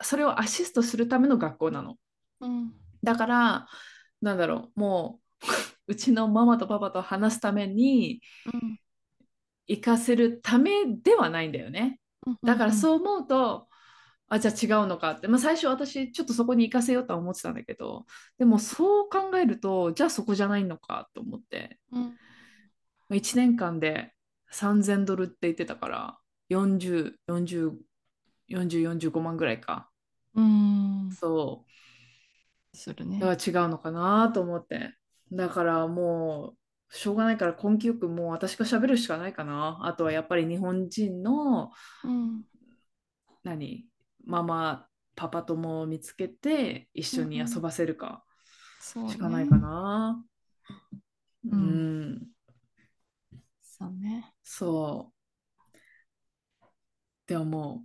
それをアシストするための学校なの。うん。だから、なんだろう、もう、うちのママとパパと話すために、うん。行かせるためではないんだよね。うんだからそう思うと、あ、じゃあ違うのかって。まあ最初私ちょっとそこに行かせようとは思ってたんだけど、でもそう考えると、じゃあそこじゃないのかと思って、う1年間で3000ドルって言ってたから、40、40、40、45万ぐらいか。うんそう。するねだから違うのかなと思って。だからもう、しょうがないから根気よくもう私が喋るしかないかな。あとはやっぱり日本人の、うん何、ママ、パパ友を見つけて一緒に遊ばせるかそうねしかないかな。ううんん、そうねそう。でもも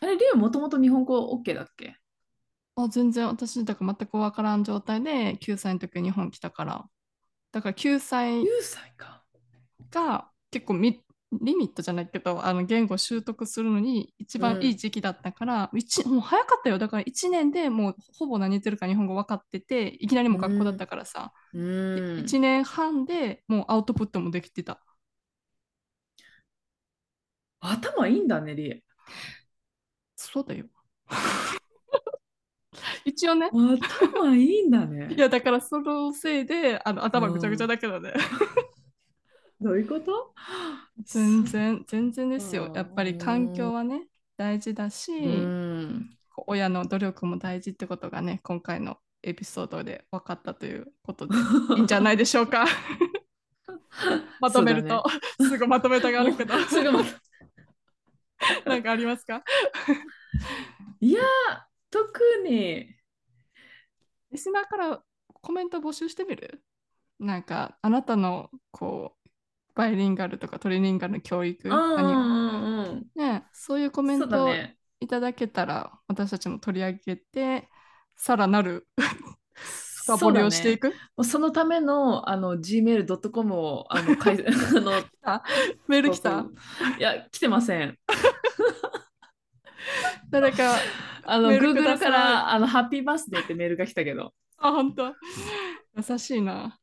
う、あれ、リュウもともと日本語 OK だっけ？あ全然私だから全く分からん状態で9歳の時日本来たからだから9歳 ?9 歳か。が結構ミリミットじゃないけどあの言語習得するのに一番いい時期だったから、一もう早かったよ。だから1年でもうほぼ何言ってるか日本語分かってていきなりもう学校だったからさ、うん。1年半でもうアウトプットもできてた。頭いいんだね、リエ。そうだよ。一応ね。頭いいんだね。い。やだからそのせいであの頭ぐちゃぐちゃだけどね、どういうこと？全然全然ですうん。よやっぱり環境はね大事だし、うん。親の努力も大事ってことがね今回のエピソードで分かったということでいいんじゃないでしょうか？まとめると、すぐまとめたがあるけど。すぐまとなんかありますか？いや、特に。リスナーからコメント募集してみる？なんかあなたのこうバイリンガルとかトリリンガルの教育何。ね、そういうコメントを。いただけたら私たちも取り上げてさらなる深掘りをしていく、く。そのための、あの、gmail.com を、あの、かい あの、メール来た？いや、来てません。誰かあの、Google から、あの、ハッピーバースデーってメールが来たけど。あ本当優しいな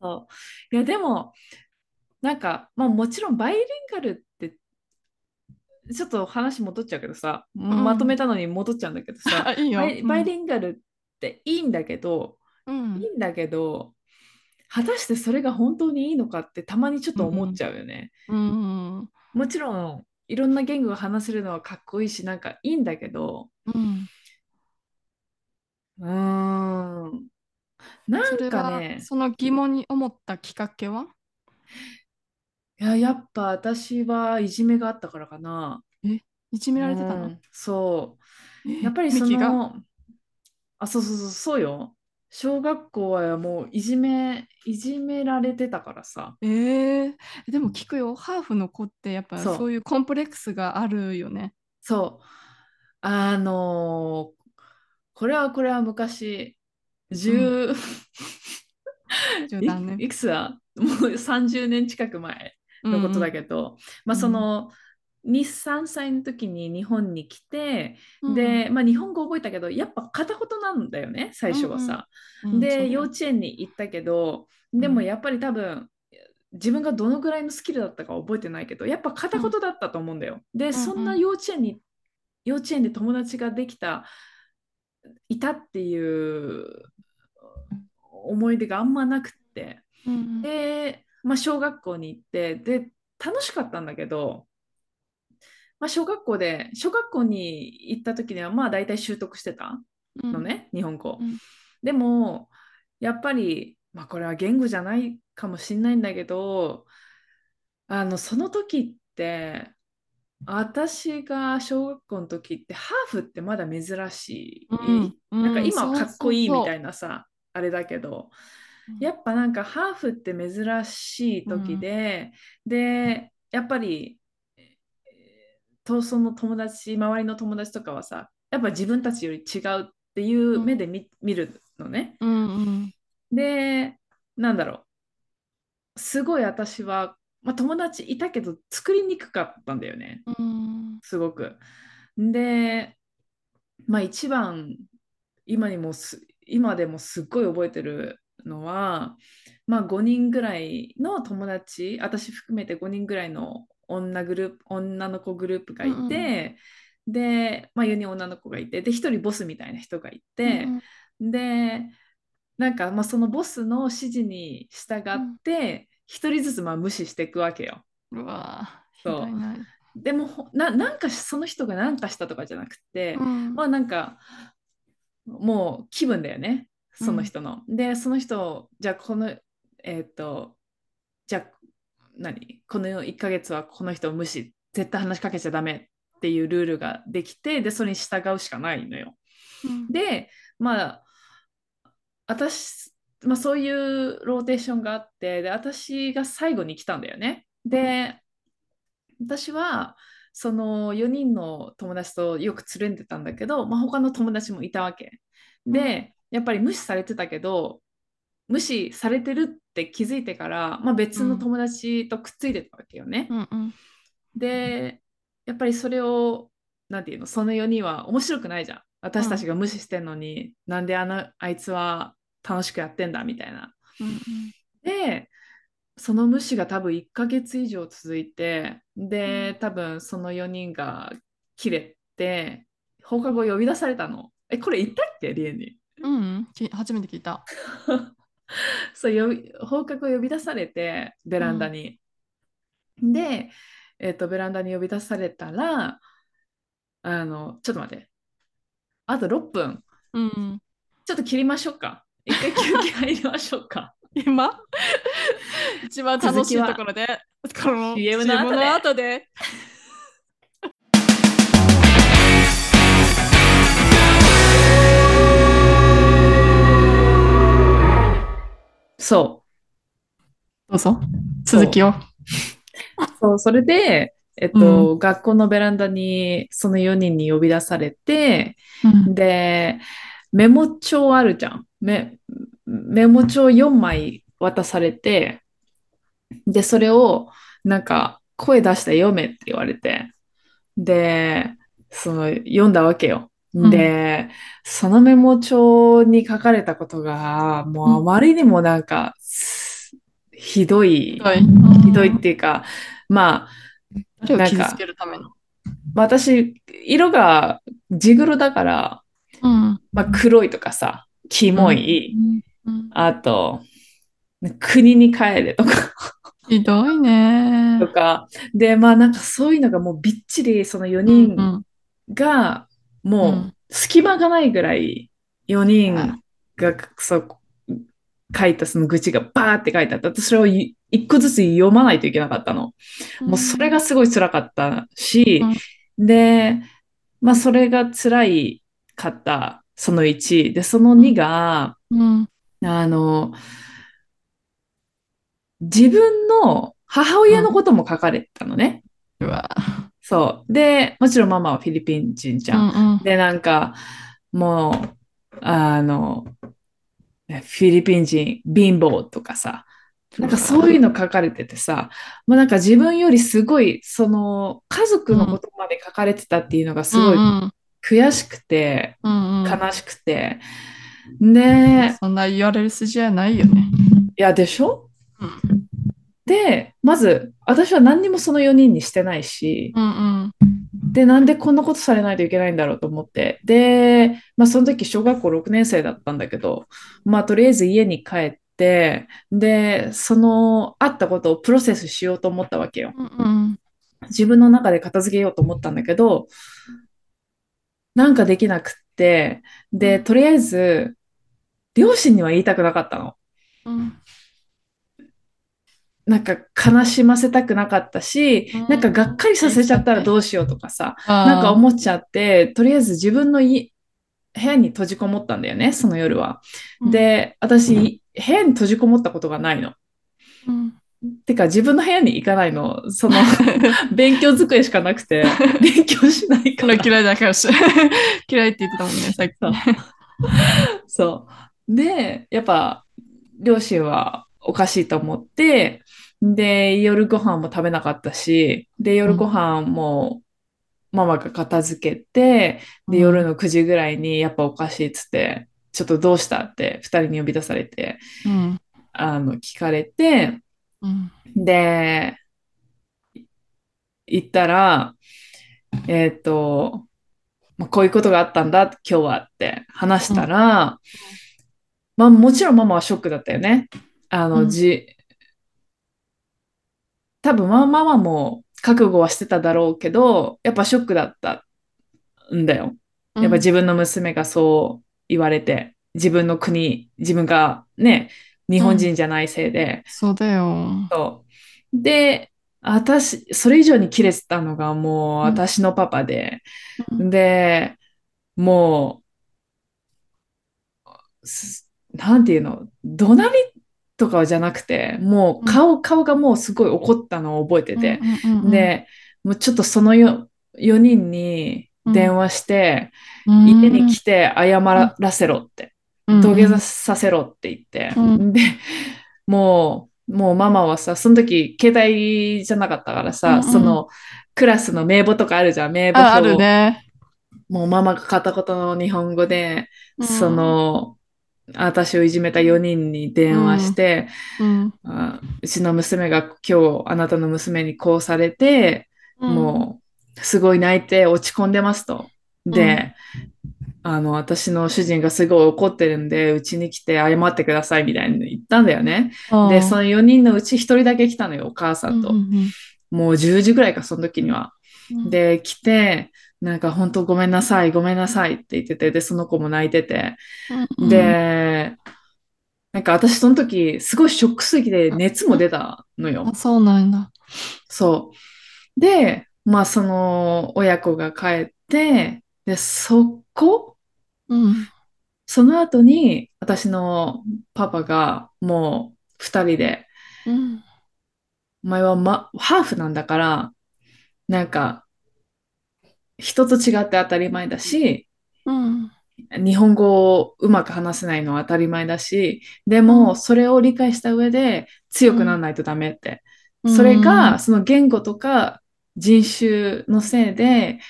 そう。いや、でも、なんか、まあもちろんバイリンガルって、ちょっと話戻っちゃうけどさ、ん。まとめたのに戻っちゃうんだけどさ、あ いいよ。バイうん。バイリンガルっていいんだけど、うん。いいんだけど、果たしてそれが本当にいいのかってたまにちょっと思っちゃうよね。うんうんもちろん、いろんな言語が話せるのはかっこいいし、なんかいいんだけど、うん。うーん。なんかね、その疑問に思ったきっかけは？いや、やっぱ私はいじめがあったからかな。いじめられてたの？うん、そう。えやっぱりそミキが？の、あ、そうそうそう、そうよ。小学校はもういじめ、いじめられてたからさ。えー、でも聞くよハーフの子ってやっぱそうそういうコンプレックスがあるよねそう。あのーこれはこれは昔、10、十何年いいくつだ？もう30年近く前のことだけど、まあその、2、3歳の時に日本に来て、どで、まあ日本語覚えたけど、やっぱ片言なんだよね、最初はさ。で、幼稚園に行ったけど、でもやっぱり多分、自分がどのぐらいのスキルだったか覚えてないけど、やっぱ片言だったと思うんだよ。で、そんな幼稚園に幼稚園で友達ができた、いたっていう思い出があんまなくって。うん。で、まあ、小学校に行って、で、楽しかったんだけど、まあ、小学校で、小学校に行った時には、まあ、大体習得してたうん。のね、日本語。うん。でも、やっぱり、まあ、これは言語じゃないかもしれないんだけど、あの、その時って、私が小学校の時って、ハーフってまだ珍しい。うん。なんか今うんかっこいいみたいいなさ、あれだけど、うんやっぱなんかハーフって珍しい時で、で、やっぱり、えーと、その友達、周りの友達とかはさ、やっぱ自分たちより違うっていう目で見,、見るのね。うんうんで、なんだろう。すごい私は、まあ、友達いたけど作りにくかったんだよね。うんすごく。で、まあ一番今にもす今でもすっごい覚えてるのは、まあ5人ぐらいの友達、私含めて5人ぐらいの女グループ、女の子グループがいて、で、まあ4人女の子がいて、で、1人ボスみたいな人がいて、で、なんかまあそのボスの指示に従って、1人ずつまあ無視していくわけよ。うわひそう。でもほな、なんかしその人が何かしたとかじゃなくて、うん。まあなんかもう気分だよね、その人の。で、その人、じゃあこの、えっ、と、じゃあ何？この1ヶ月はこの人を無視、絶対話しかけちゃダメっていうルールができて、で、それに従うしかないのよ。うんで、まあ、私、まあ、そういうローテーションがあって、で、私が最後に来たんだよね。で、私は、その4人の友達とよくつるんでたんだけど、まあ、他の友達もいたわけ。で、やっぱり無視されてたけど、無視されてるって気づいてから、まあ、別の友達とくっついてたわけよね。うんうんで、やっぱりそれを、なんていうの、その4人は面白くないじゃん。私たちが無視してんのに、なんであのあいつは楽しくやってんだみたいな。うんで、その無視が多分1ヶ月以上続いて、で、多分その4人が切れて、放課後呼び出されたの。え、これ言ったっけ？リエに。うんうん。き初めて聞いた。そう呼び放課後呼び出されてベランダに。で、えっとベランダに呼び出されたらあのちょっと待って。あと6分。うんうん。ちょっと切りましょうか。一回休憩入りましょうか。今？一番楽しいところで。この CM の後でそどうぞ。続きを。う。そうそれでえっと、学校のベランダにその4人に呼び出されてうん。でメモ帳あるじゃん。メメモ帳4枚渡されてでそれをなんか声出して読めって言われて。でその読んだわけようん。で、そのメモ帳に書かれたことがもうあまりにもなんかすひどいひどい。ひどいっていうかまあ誰を傷つけるための私色が地黒だからうん。まあ、黒いとかさ、キモい、うん。あと、国に帰れとか、ひどいね。とか、で、まあなんかそういうのがもうびっちりその4う人ん。がもううん。隙間がないぐらい4人がそう書いたその愚痴がバーって書いてあって、私それをい一個ずつ読まないといけなかったの。もうそれがすごい辛かったし、で、まあそれが辛いかった、その1。で、その2が、うん。あの、自分の母親のことも書かれてたのね。うわそう。で、もちろんママはフィリピン人じゃん。うんうん。で、なんか、もう、あの、フィリピン人、貧乏とかさ、なんかそういうの書かれててさ、もうなんか自分よりすごい、その家族のことまで書かれてたっていうのがすごいうん悔しくて、うんうん。悲しくて、ねそんな言われる筋合いないよね。いや、でしょ？うんで、まず、私は何にもその4人にしてないし、うんうんで、なんでこんなことされないといけないんだろうと思って。で、まあその時小学校6年生だったんだけど、まあとりあえず家に帰って、で、そのあったことをプロセスしようと思ったわけよ。うん自分の中で片付けようと思ったんだけど、なんかできなくって、で、とりあえず、両親には言いたくなかったの。うんなんか悲しませたくなかったしうん、なんかがっかりさせちゃったらどうしようとかさ、なんか思っちゃって、とりあえず自分のい部屋に閉じこもったんだよね、その夜は。で、私、部屋に閉じこもったことがないの。うんてか、自分の部屋に行かないの。その、勉強机しかなくて、勉強しないから。嫌いだからし嫌いって言ってたもんねさっきそう。で、やっぱ、両親はおかしいと思って、で、夜ご飯も食べなかったし、で、夜ご飯もママが片付けて、で、夜の9時ぐらいにやっぱおかしいっつって、ちょっとどうしたって二人に呼び出されて、うん。あの、聞かれて、うん。で、行ったら、えっと、まあ、こういうことがあったんだ、今日はって話したら、まあもちろんママはショックだったよね。あの、うん。じ、多分まあママも覚悟はしてただろうけど、やっぱショックだったんだよ。やっぱ自分の娘がそう言われて、自分の国、自分がね、日本人じゃないせいで、そうだよ。そう。で、私、それ以上に切れてたのがもううん。私のパパで、うん。で、もう、すなんていうの、怒鳴りとかじゃなくて、もう顔、顔がもうすごい怒ったのを覚えてて、うんうんうんで、もうちょっとそのよ4人に電話して、うん。家に来て謝らせろって。うん。土下座させろって言って、うん。で、もう、もうママはさ、その時携帯じゃなかったからさ、うんうん。そのクラスの名簿とかあるじゃん、名簿あある表。ね。もうママが片言の日本語で、うん。その、私をいじめた4人に電話して、うんあうちの娘が今日あなたの娘にこうされて、もうすごい泣いて落ち込んでますと。で、あの、私の主人がすごい怒ってるんで、うちに来て謝ってくださいみたいに言ったんだよね。うんで、その4人のうち1人だけ来たのよ、お母さんと。うんうんもう10時ぐらいか、その時には。うんで、来て、なんか本当ごめんなさい、ごめんなさいって言ってて、で、その子も泣いてて。うんで、なんか私その時、すごいショックすぎて熱も出たのよあ。そうなんだそう。で、まあその親子が帰って、で、そこ、うんその後に私のパパがもう二人で、うんお前は、ま、ハーフなんだから、なんか、人と違って当たり前だし、うん日本語をうまく話せないのは当たり前だし、でうもん。それを理解した上で強くならないとダメって。うん。それが、その言語とか人種のせいで、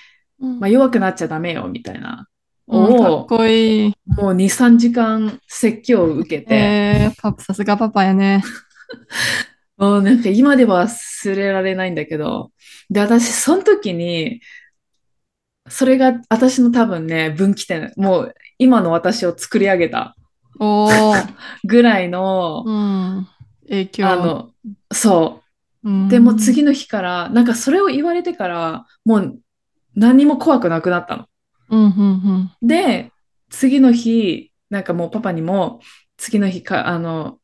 うん。まあ、弱くなっちゃダメよ、みたいな。うん。かっを、こいい。もう2、3時間説教を受けて、えーパパさすがパパやね。もうなんか今では忘れられないんだけど、で、私、その時に、それが私の多分ね、分岐点、もう今の私を作り上げたおー ぐらいの、うん影響あの、そう。うんでも次の日から、なんかそれを言われてから、もう何も怖くなくなったの。うんうんで、次の日、なんかもうパパにも、次の日か、あの、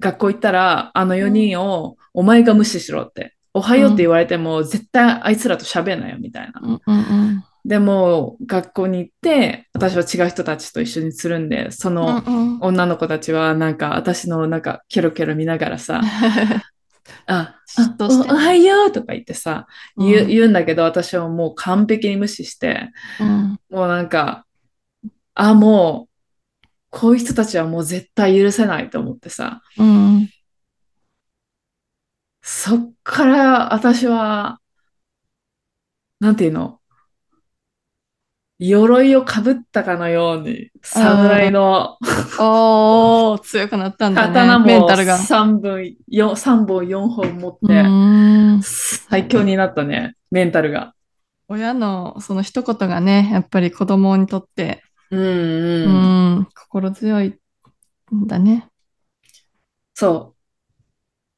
学校行ったら、あの4人を、お前が無視しろって。おはようって言われても、絶対あいつらと喋んなよ、みたいな。うんうんうん。でも、学校に行って、私は違う人たちと一緒にするんで、そのうんうん。女の子たちは、なんか、私の、なんか、キョロキョロ見ながらさ、あ、あおおはようとか言ってさ、言ううん言うんだけど、私はもう完璧に無視して、うん。もうなんか、あ、もう、こういう人たちはもう絶対許せないと思ってさ、うんそっから私は、なんていうの、鎧をかぶったかのように、侍のおー強くなったんだね刀もメンタルが3本、4, 3本4本持っうて、ん最強になったね、メンタルが。親のその一言がね、やっぱり子供にとって、うんううん。ん、心強いんだね。そう。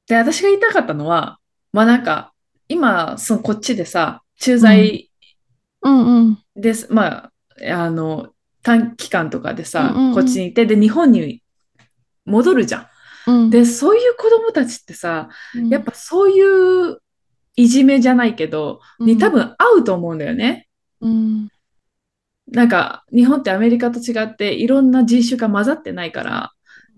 で、私が言いたかったのは、まあなんか、今、そのこっちでさ、駐在うん。うん。です、まあ、あの、短期間とかでさ、うんうんうん。こっちにいて、で、日本に戻るじゃん。うん、で、そういう子供たちってさ、うん。やっぱそういういじめじゃないけど、に多、分合うと思うんだよね。うん。なんか、日本ってアメリカと違って、いろんな人種が混ざってないから、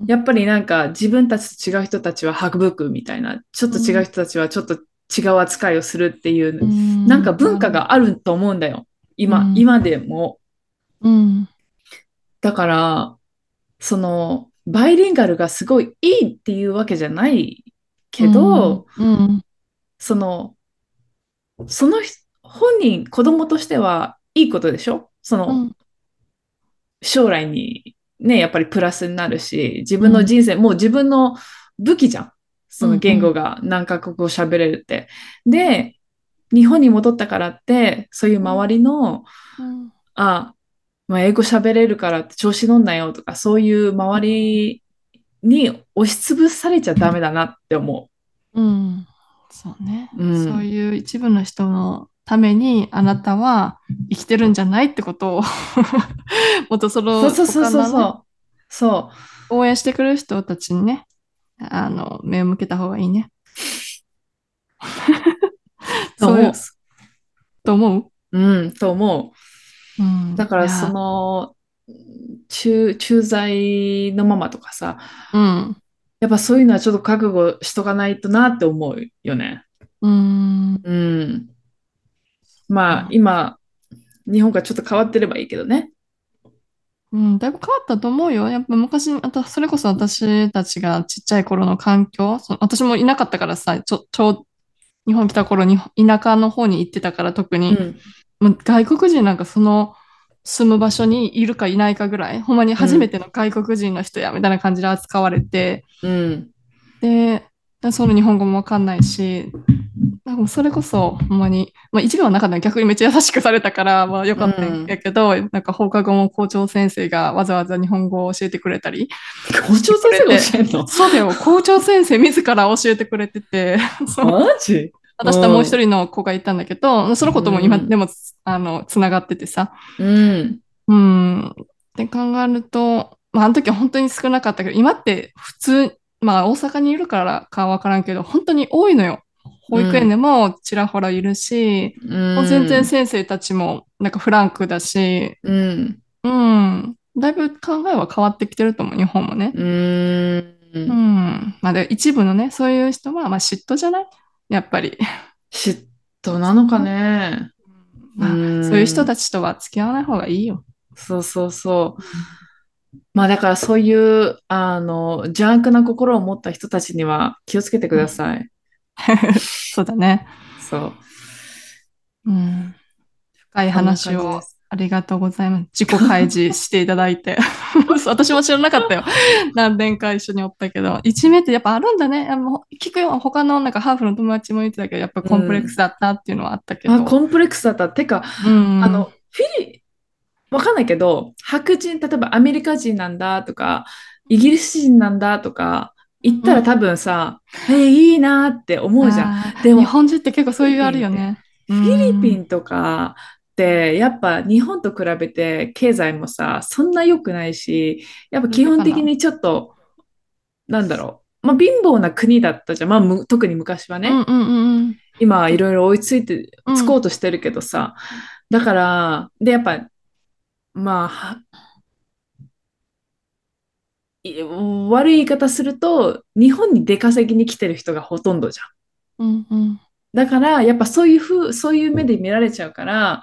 やっぱりなんか自分たちと違う人たちは省くみたいな、ちょっと違う人たちはちょっと違う扱いをするっていう、うん。なんか文化、があると思うんだよ。今、うん。今でも。うん。だから、その、バイリンガルがすごいいいっていうわけじゃないけど、、うん。その、その人本人、子供としてはいいことでしょ？その、うん。将来にね、やっぱりプラスになるし、自分の人生、もう自分の武器じゃん。その言語が何カ国語喋れるって。で、日本に戻ったからって、そういう周りの、うん。あ、まあ、英語喋れるからって調子乗んなよとか、そういう周りに押しつぶされちゃダメだなって思うん、そうね、うん。そういう一部の人のためにあなたは生きてるんじゃないってことをもっとそのう。そうそうそうそうそう。応援してくれる人たちにねあの目を向けた方がいいね。そうと思う、う？ん、と思うん、う。だから、その、駐、駐在のママとかさ、うんやっぱそういうのはちょっと覚悟しとかないとなって思うよね。うんうん。まあう、ん今、日本がちょっと変わってればいいけどね。うん、だいぶ変わったと思うよ。やっぱ昔、あとそれこそ私たちがちっちゃい頃の環境、その私もいなかったからさ、ちょ、ちょう、日本来た頃に田舎の方に行ってたから特に、うん。もう外国人なんかその住む場所にいるかいないかぐらい、ほんまに初めての外国人の人やみたいな感じで扱われて、うん。で、その日本語もわかんないし、なんかもうそれこそ、ほんまに、まあ一部はなかったの逆にめっちゃ優しくされたから、まあよかったんやけど、なんか放課後も校長先生がわざわざ日本語を教えてくれたり、校長先生教えんの？そうだよ、校長先生自ら教えてくれてて、マジ？私ともう一人の子がいたんだけど、その子とも今うんでも、あの、つながっててさ、うん。うん。って考えると、まあ、あの時は本当に少なかったけど、今って普通、まあ、大阪にいるからかわからんけど、本当に多いのよ。保育園でもちらほらいるし、もう全然先生たちもなんかフランクだし、うん。うん。だいぶ考えは変わってきてると思う、日本もね。うん。うん。まあ、で一部のね、そういう人は、まあ、嫉妬じゃない？やっぱり。嫉妬なのかね。そういう人たちとは付き合わない方がいいよ。そうそうそう。まあだからそういう、あの、邪悪な心を持った人たちには気をつけてください。そうだね。そう。うん。深い話をありがとうございます。自己開示していただいて。私も知らなかったよ。何年か一緒におったけど。一目ってやっぱあるんだね。聞くよ。他のなんかハーフの友達も言ってたけど、やっぱコンプレックスだったっていうのはあったけど。あ、コンプレックスだった。てか、うん、あの、フィリ、わかんないけど、白人、例えばアメリカ人なんだとか、イギリス人なんだとか、言ったら多分さ、えーいいなって思うじゃん。でも日本人って結構そういうあるよね。フィリピン。ンとかって、やっぱ日本と比べて経済もさ、そんな良くないし、やっぱ基本的にちょっと、なんだろう。まあ、貧乏な国だったじゃん。まあ、む特に昔はね。うんうんうんうん。今はいろいろ追いついて、うんつこうとしてるけどさ。だから、で、やっぱ、まあはい悪い言い方すると、日本に出稼ぎに来てる人がほとんどじゃん。うんうんだから、やっぱそういうふう、そういう目で見られちゃうから、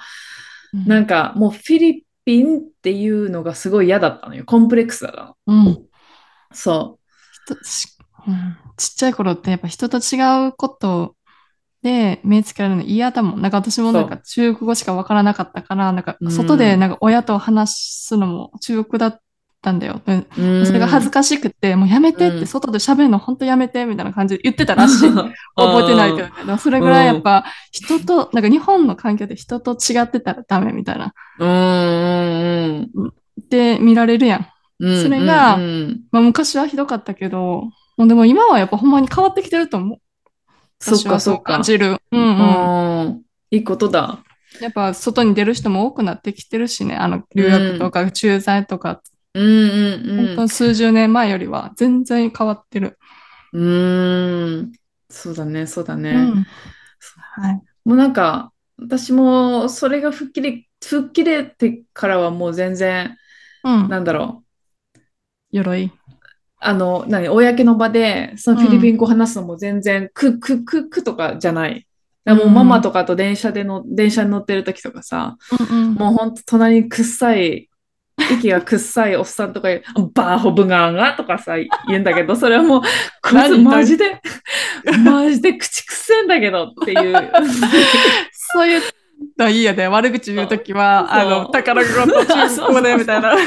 うんなんかもうフィリピンっていうのがすごい嫌だったのよ。コンプレックスだったの。うんそうんちっちゃい頃ってやっぱ人と違うことで目つけられるの嫌だもん。なんか私もなんか中国語しかわからなかったから、なんかうん外でなんか親と話すのも中国だたんだよ。それが恥ずかしくて、もうやめてっうんて、外で喋るの本当やめてみたいな感じで言ってたらしい。覚えてないけどそれぐらいやっぱ人と、なんか日本の環境で人と違ってたらダメみたいな。うんうんで、見られるやん。うん。それがうんまあ昔はひどかったけど、でも今はやっぱほんまに変わってきてると思う。そっかそっか感。じる。うんうん。うん。いいことだ。やっぱ外に出る人も多くなってきてるしね。あの、留学とか駐在とか、うんうん本当に数十年前よりは全然変わってる。うん。うん。そうだね、そうだね。うん。はい。もうなんか、私もそれが吹っ切れ、吹っ切れてからはもう全然、うん。なんだろう。鎧。あの、何、公の場で、そのフィリピン語話すのも全然、く、く、く、くとかじゃない。もうママとかと電車での、電車に乗ってる時とかさ、うんうん。もうほんと隣にくっさい、息がくっさいおっさんとか、バーホブガーがとかさ、言うんだけど、それはもう、こいつ何マジで、マジで口くせえんだけどっていう。そういうのいいよね。悪口言うときは、あの、宝語と中国語でみたいな。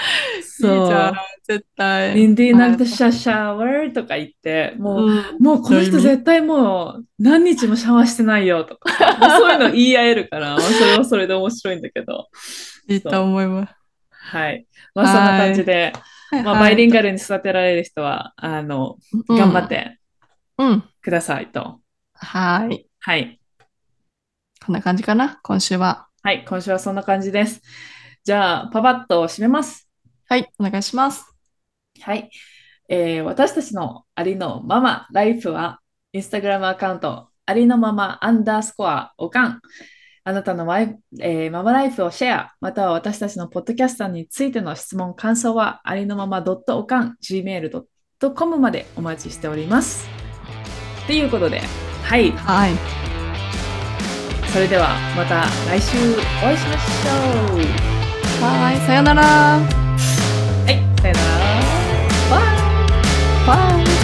いいじゃん、絶対。Hindi nagsha shower とか言って、もう、うんもうこの人絶対もう何日もシャワーしてないよとか そういうの言い合えるから、まあそれはそれで面白いんだけど。いいと思います。はい。まあそんな感じで、まあバイリンガルに育てられる人は、あの、頑張っ。てくださいと。はい。はい。こんな感じかな、今週は。はい。今週はそんな感じです。じゃあ、パパッと締めます。はい、お願いします。はい。えー私たちのありのままライフは、インスタグラムアカウント、ありのままアンダースコアおかん。あなたのマイ、えーママライフをシェア、または私たちのポッドキャスターについての質問、感想は、ありのままおかん、gmail.com までお待ちしております。ということで、はい。はい。それではまた来週お会いしましょう。はい、さよなら。Bye. Bye.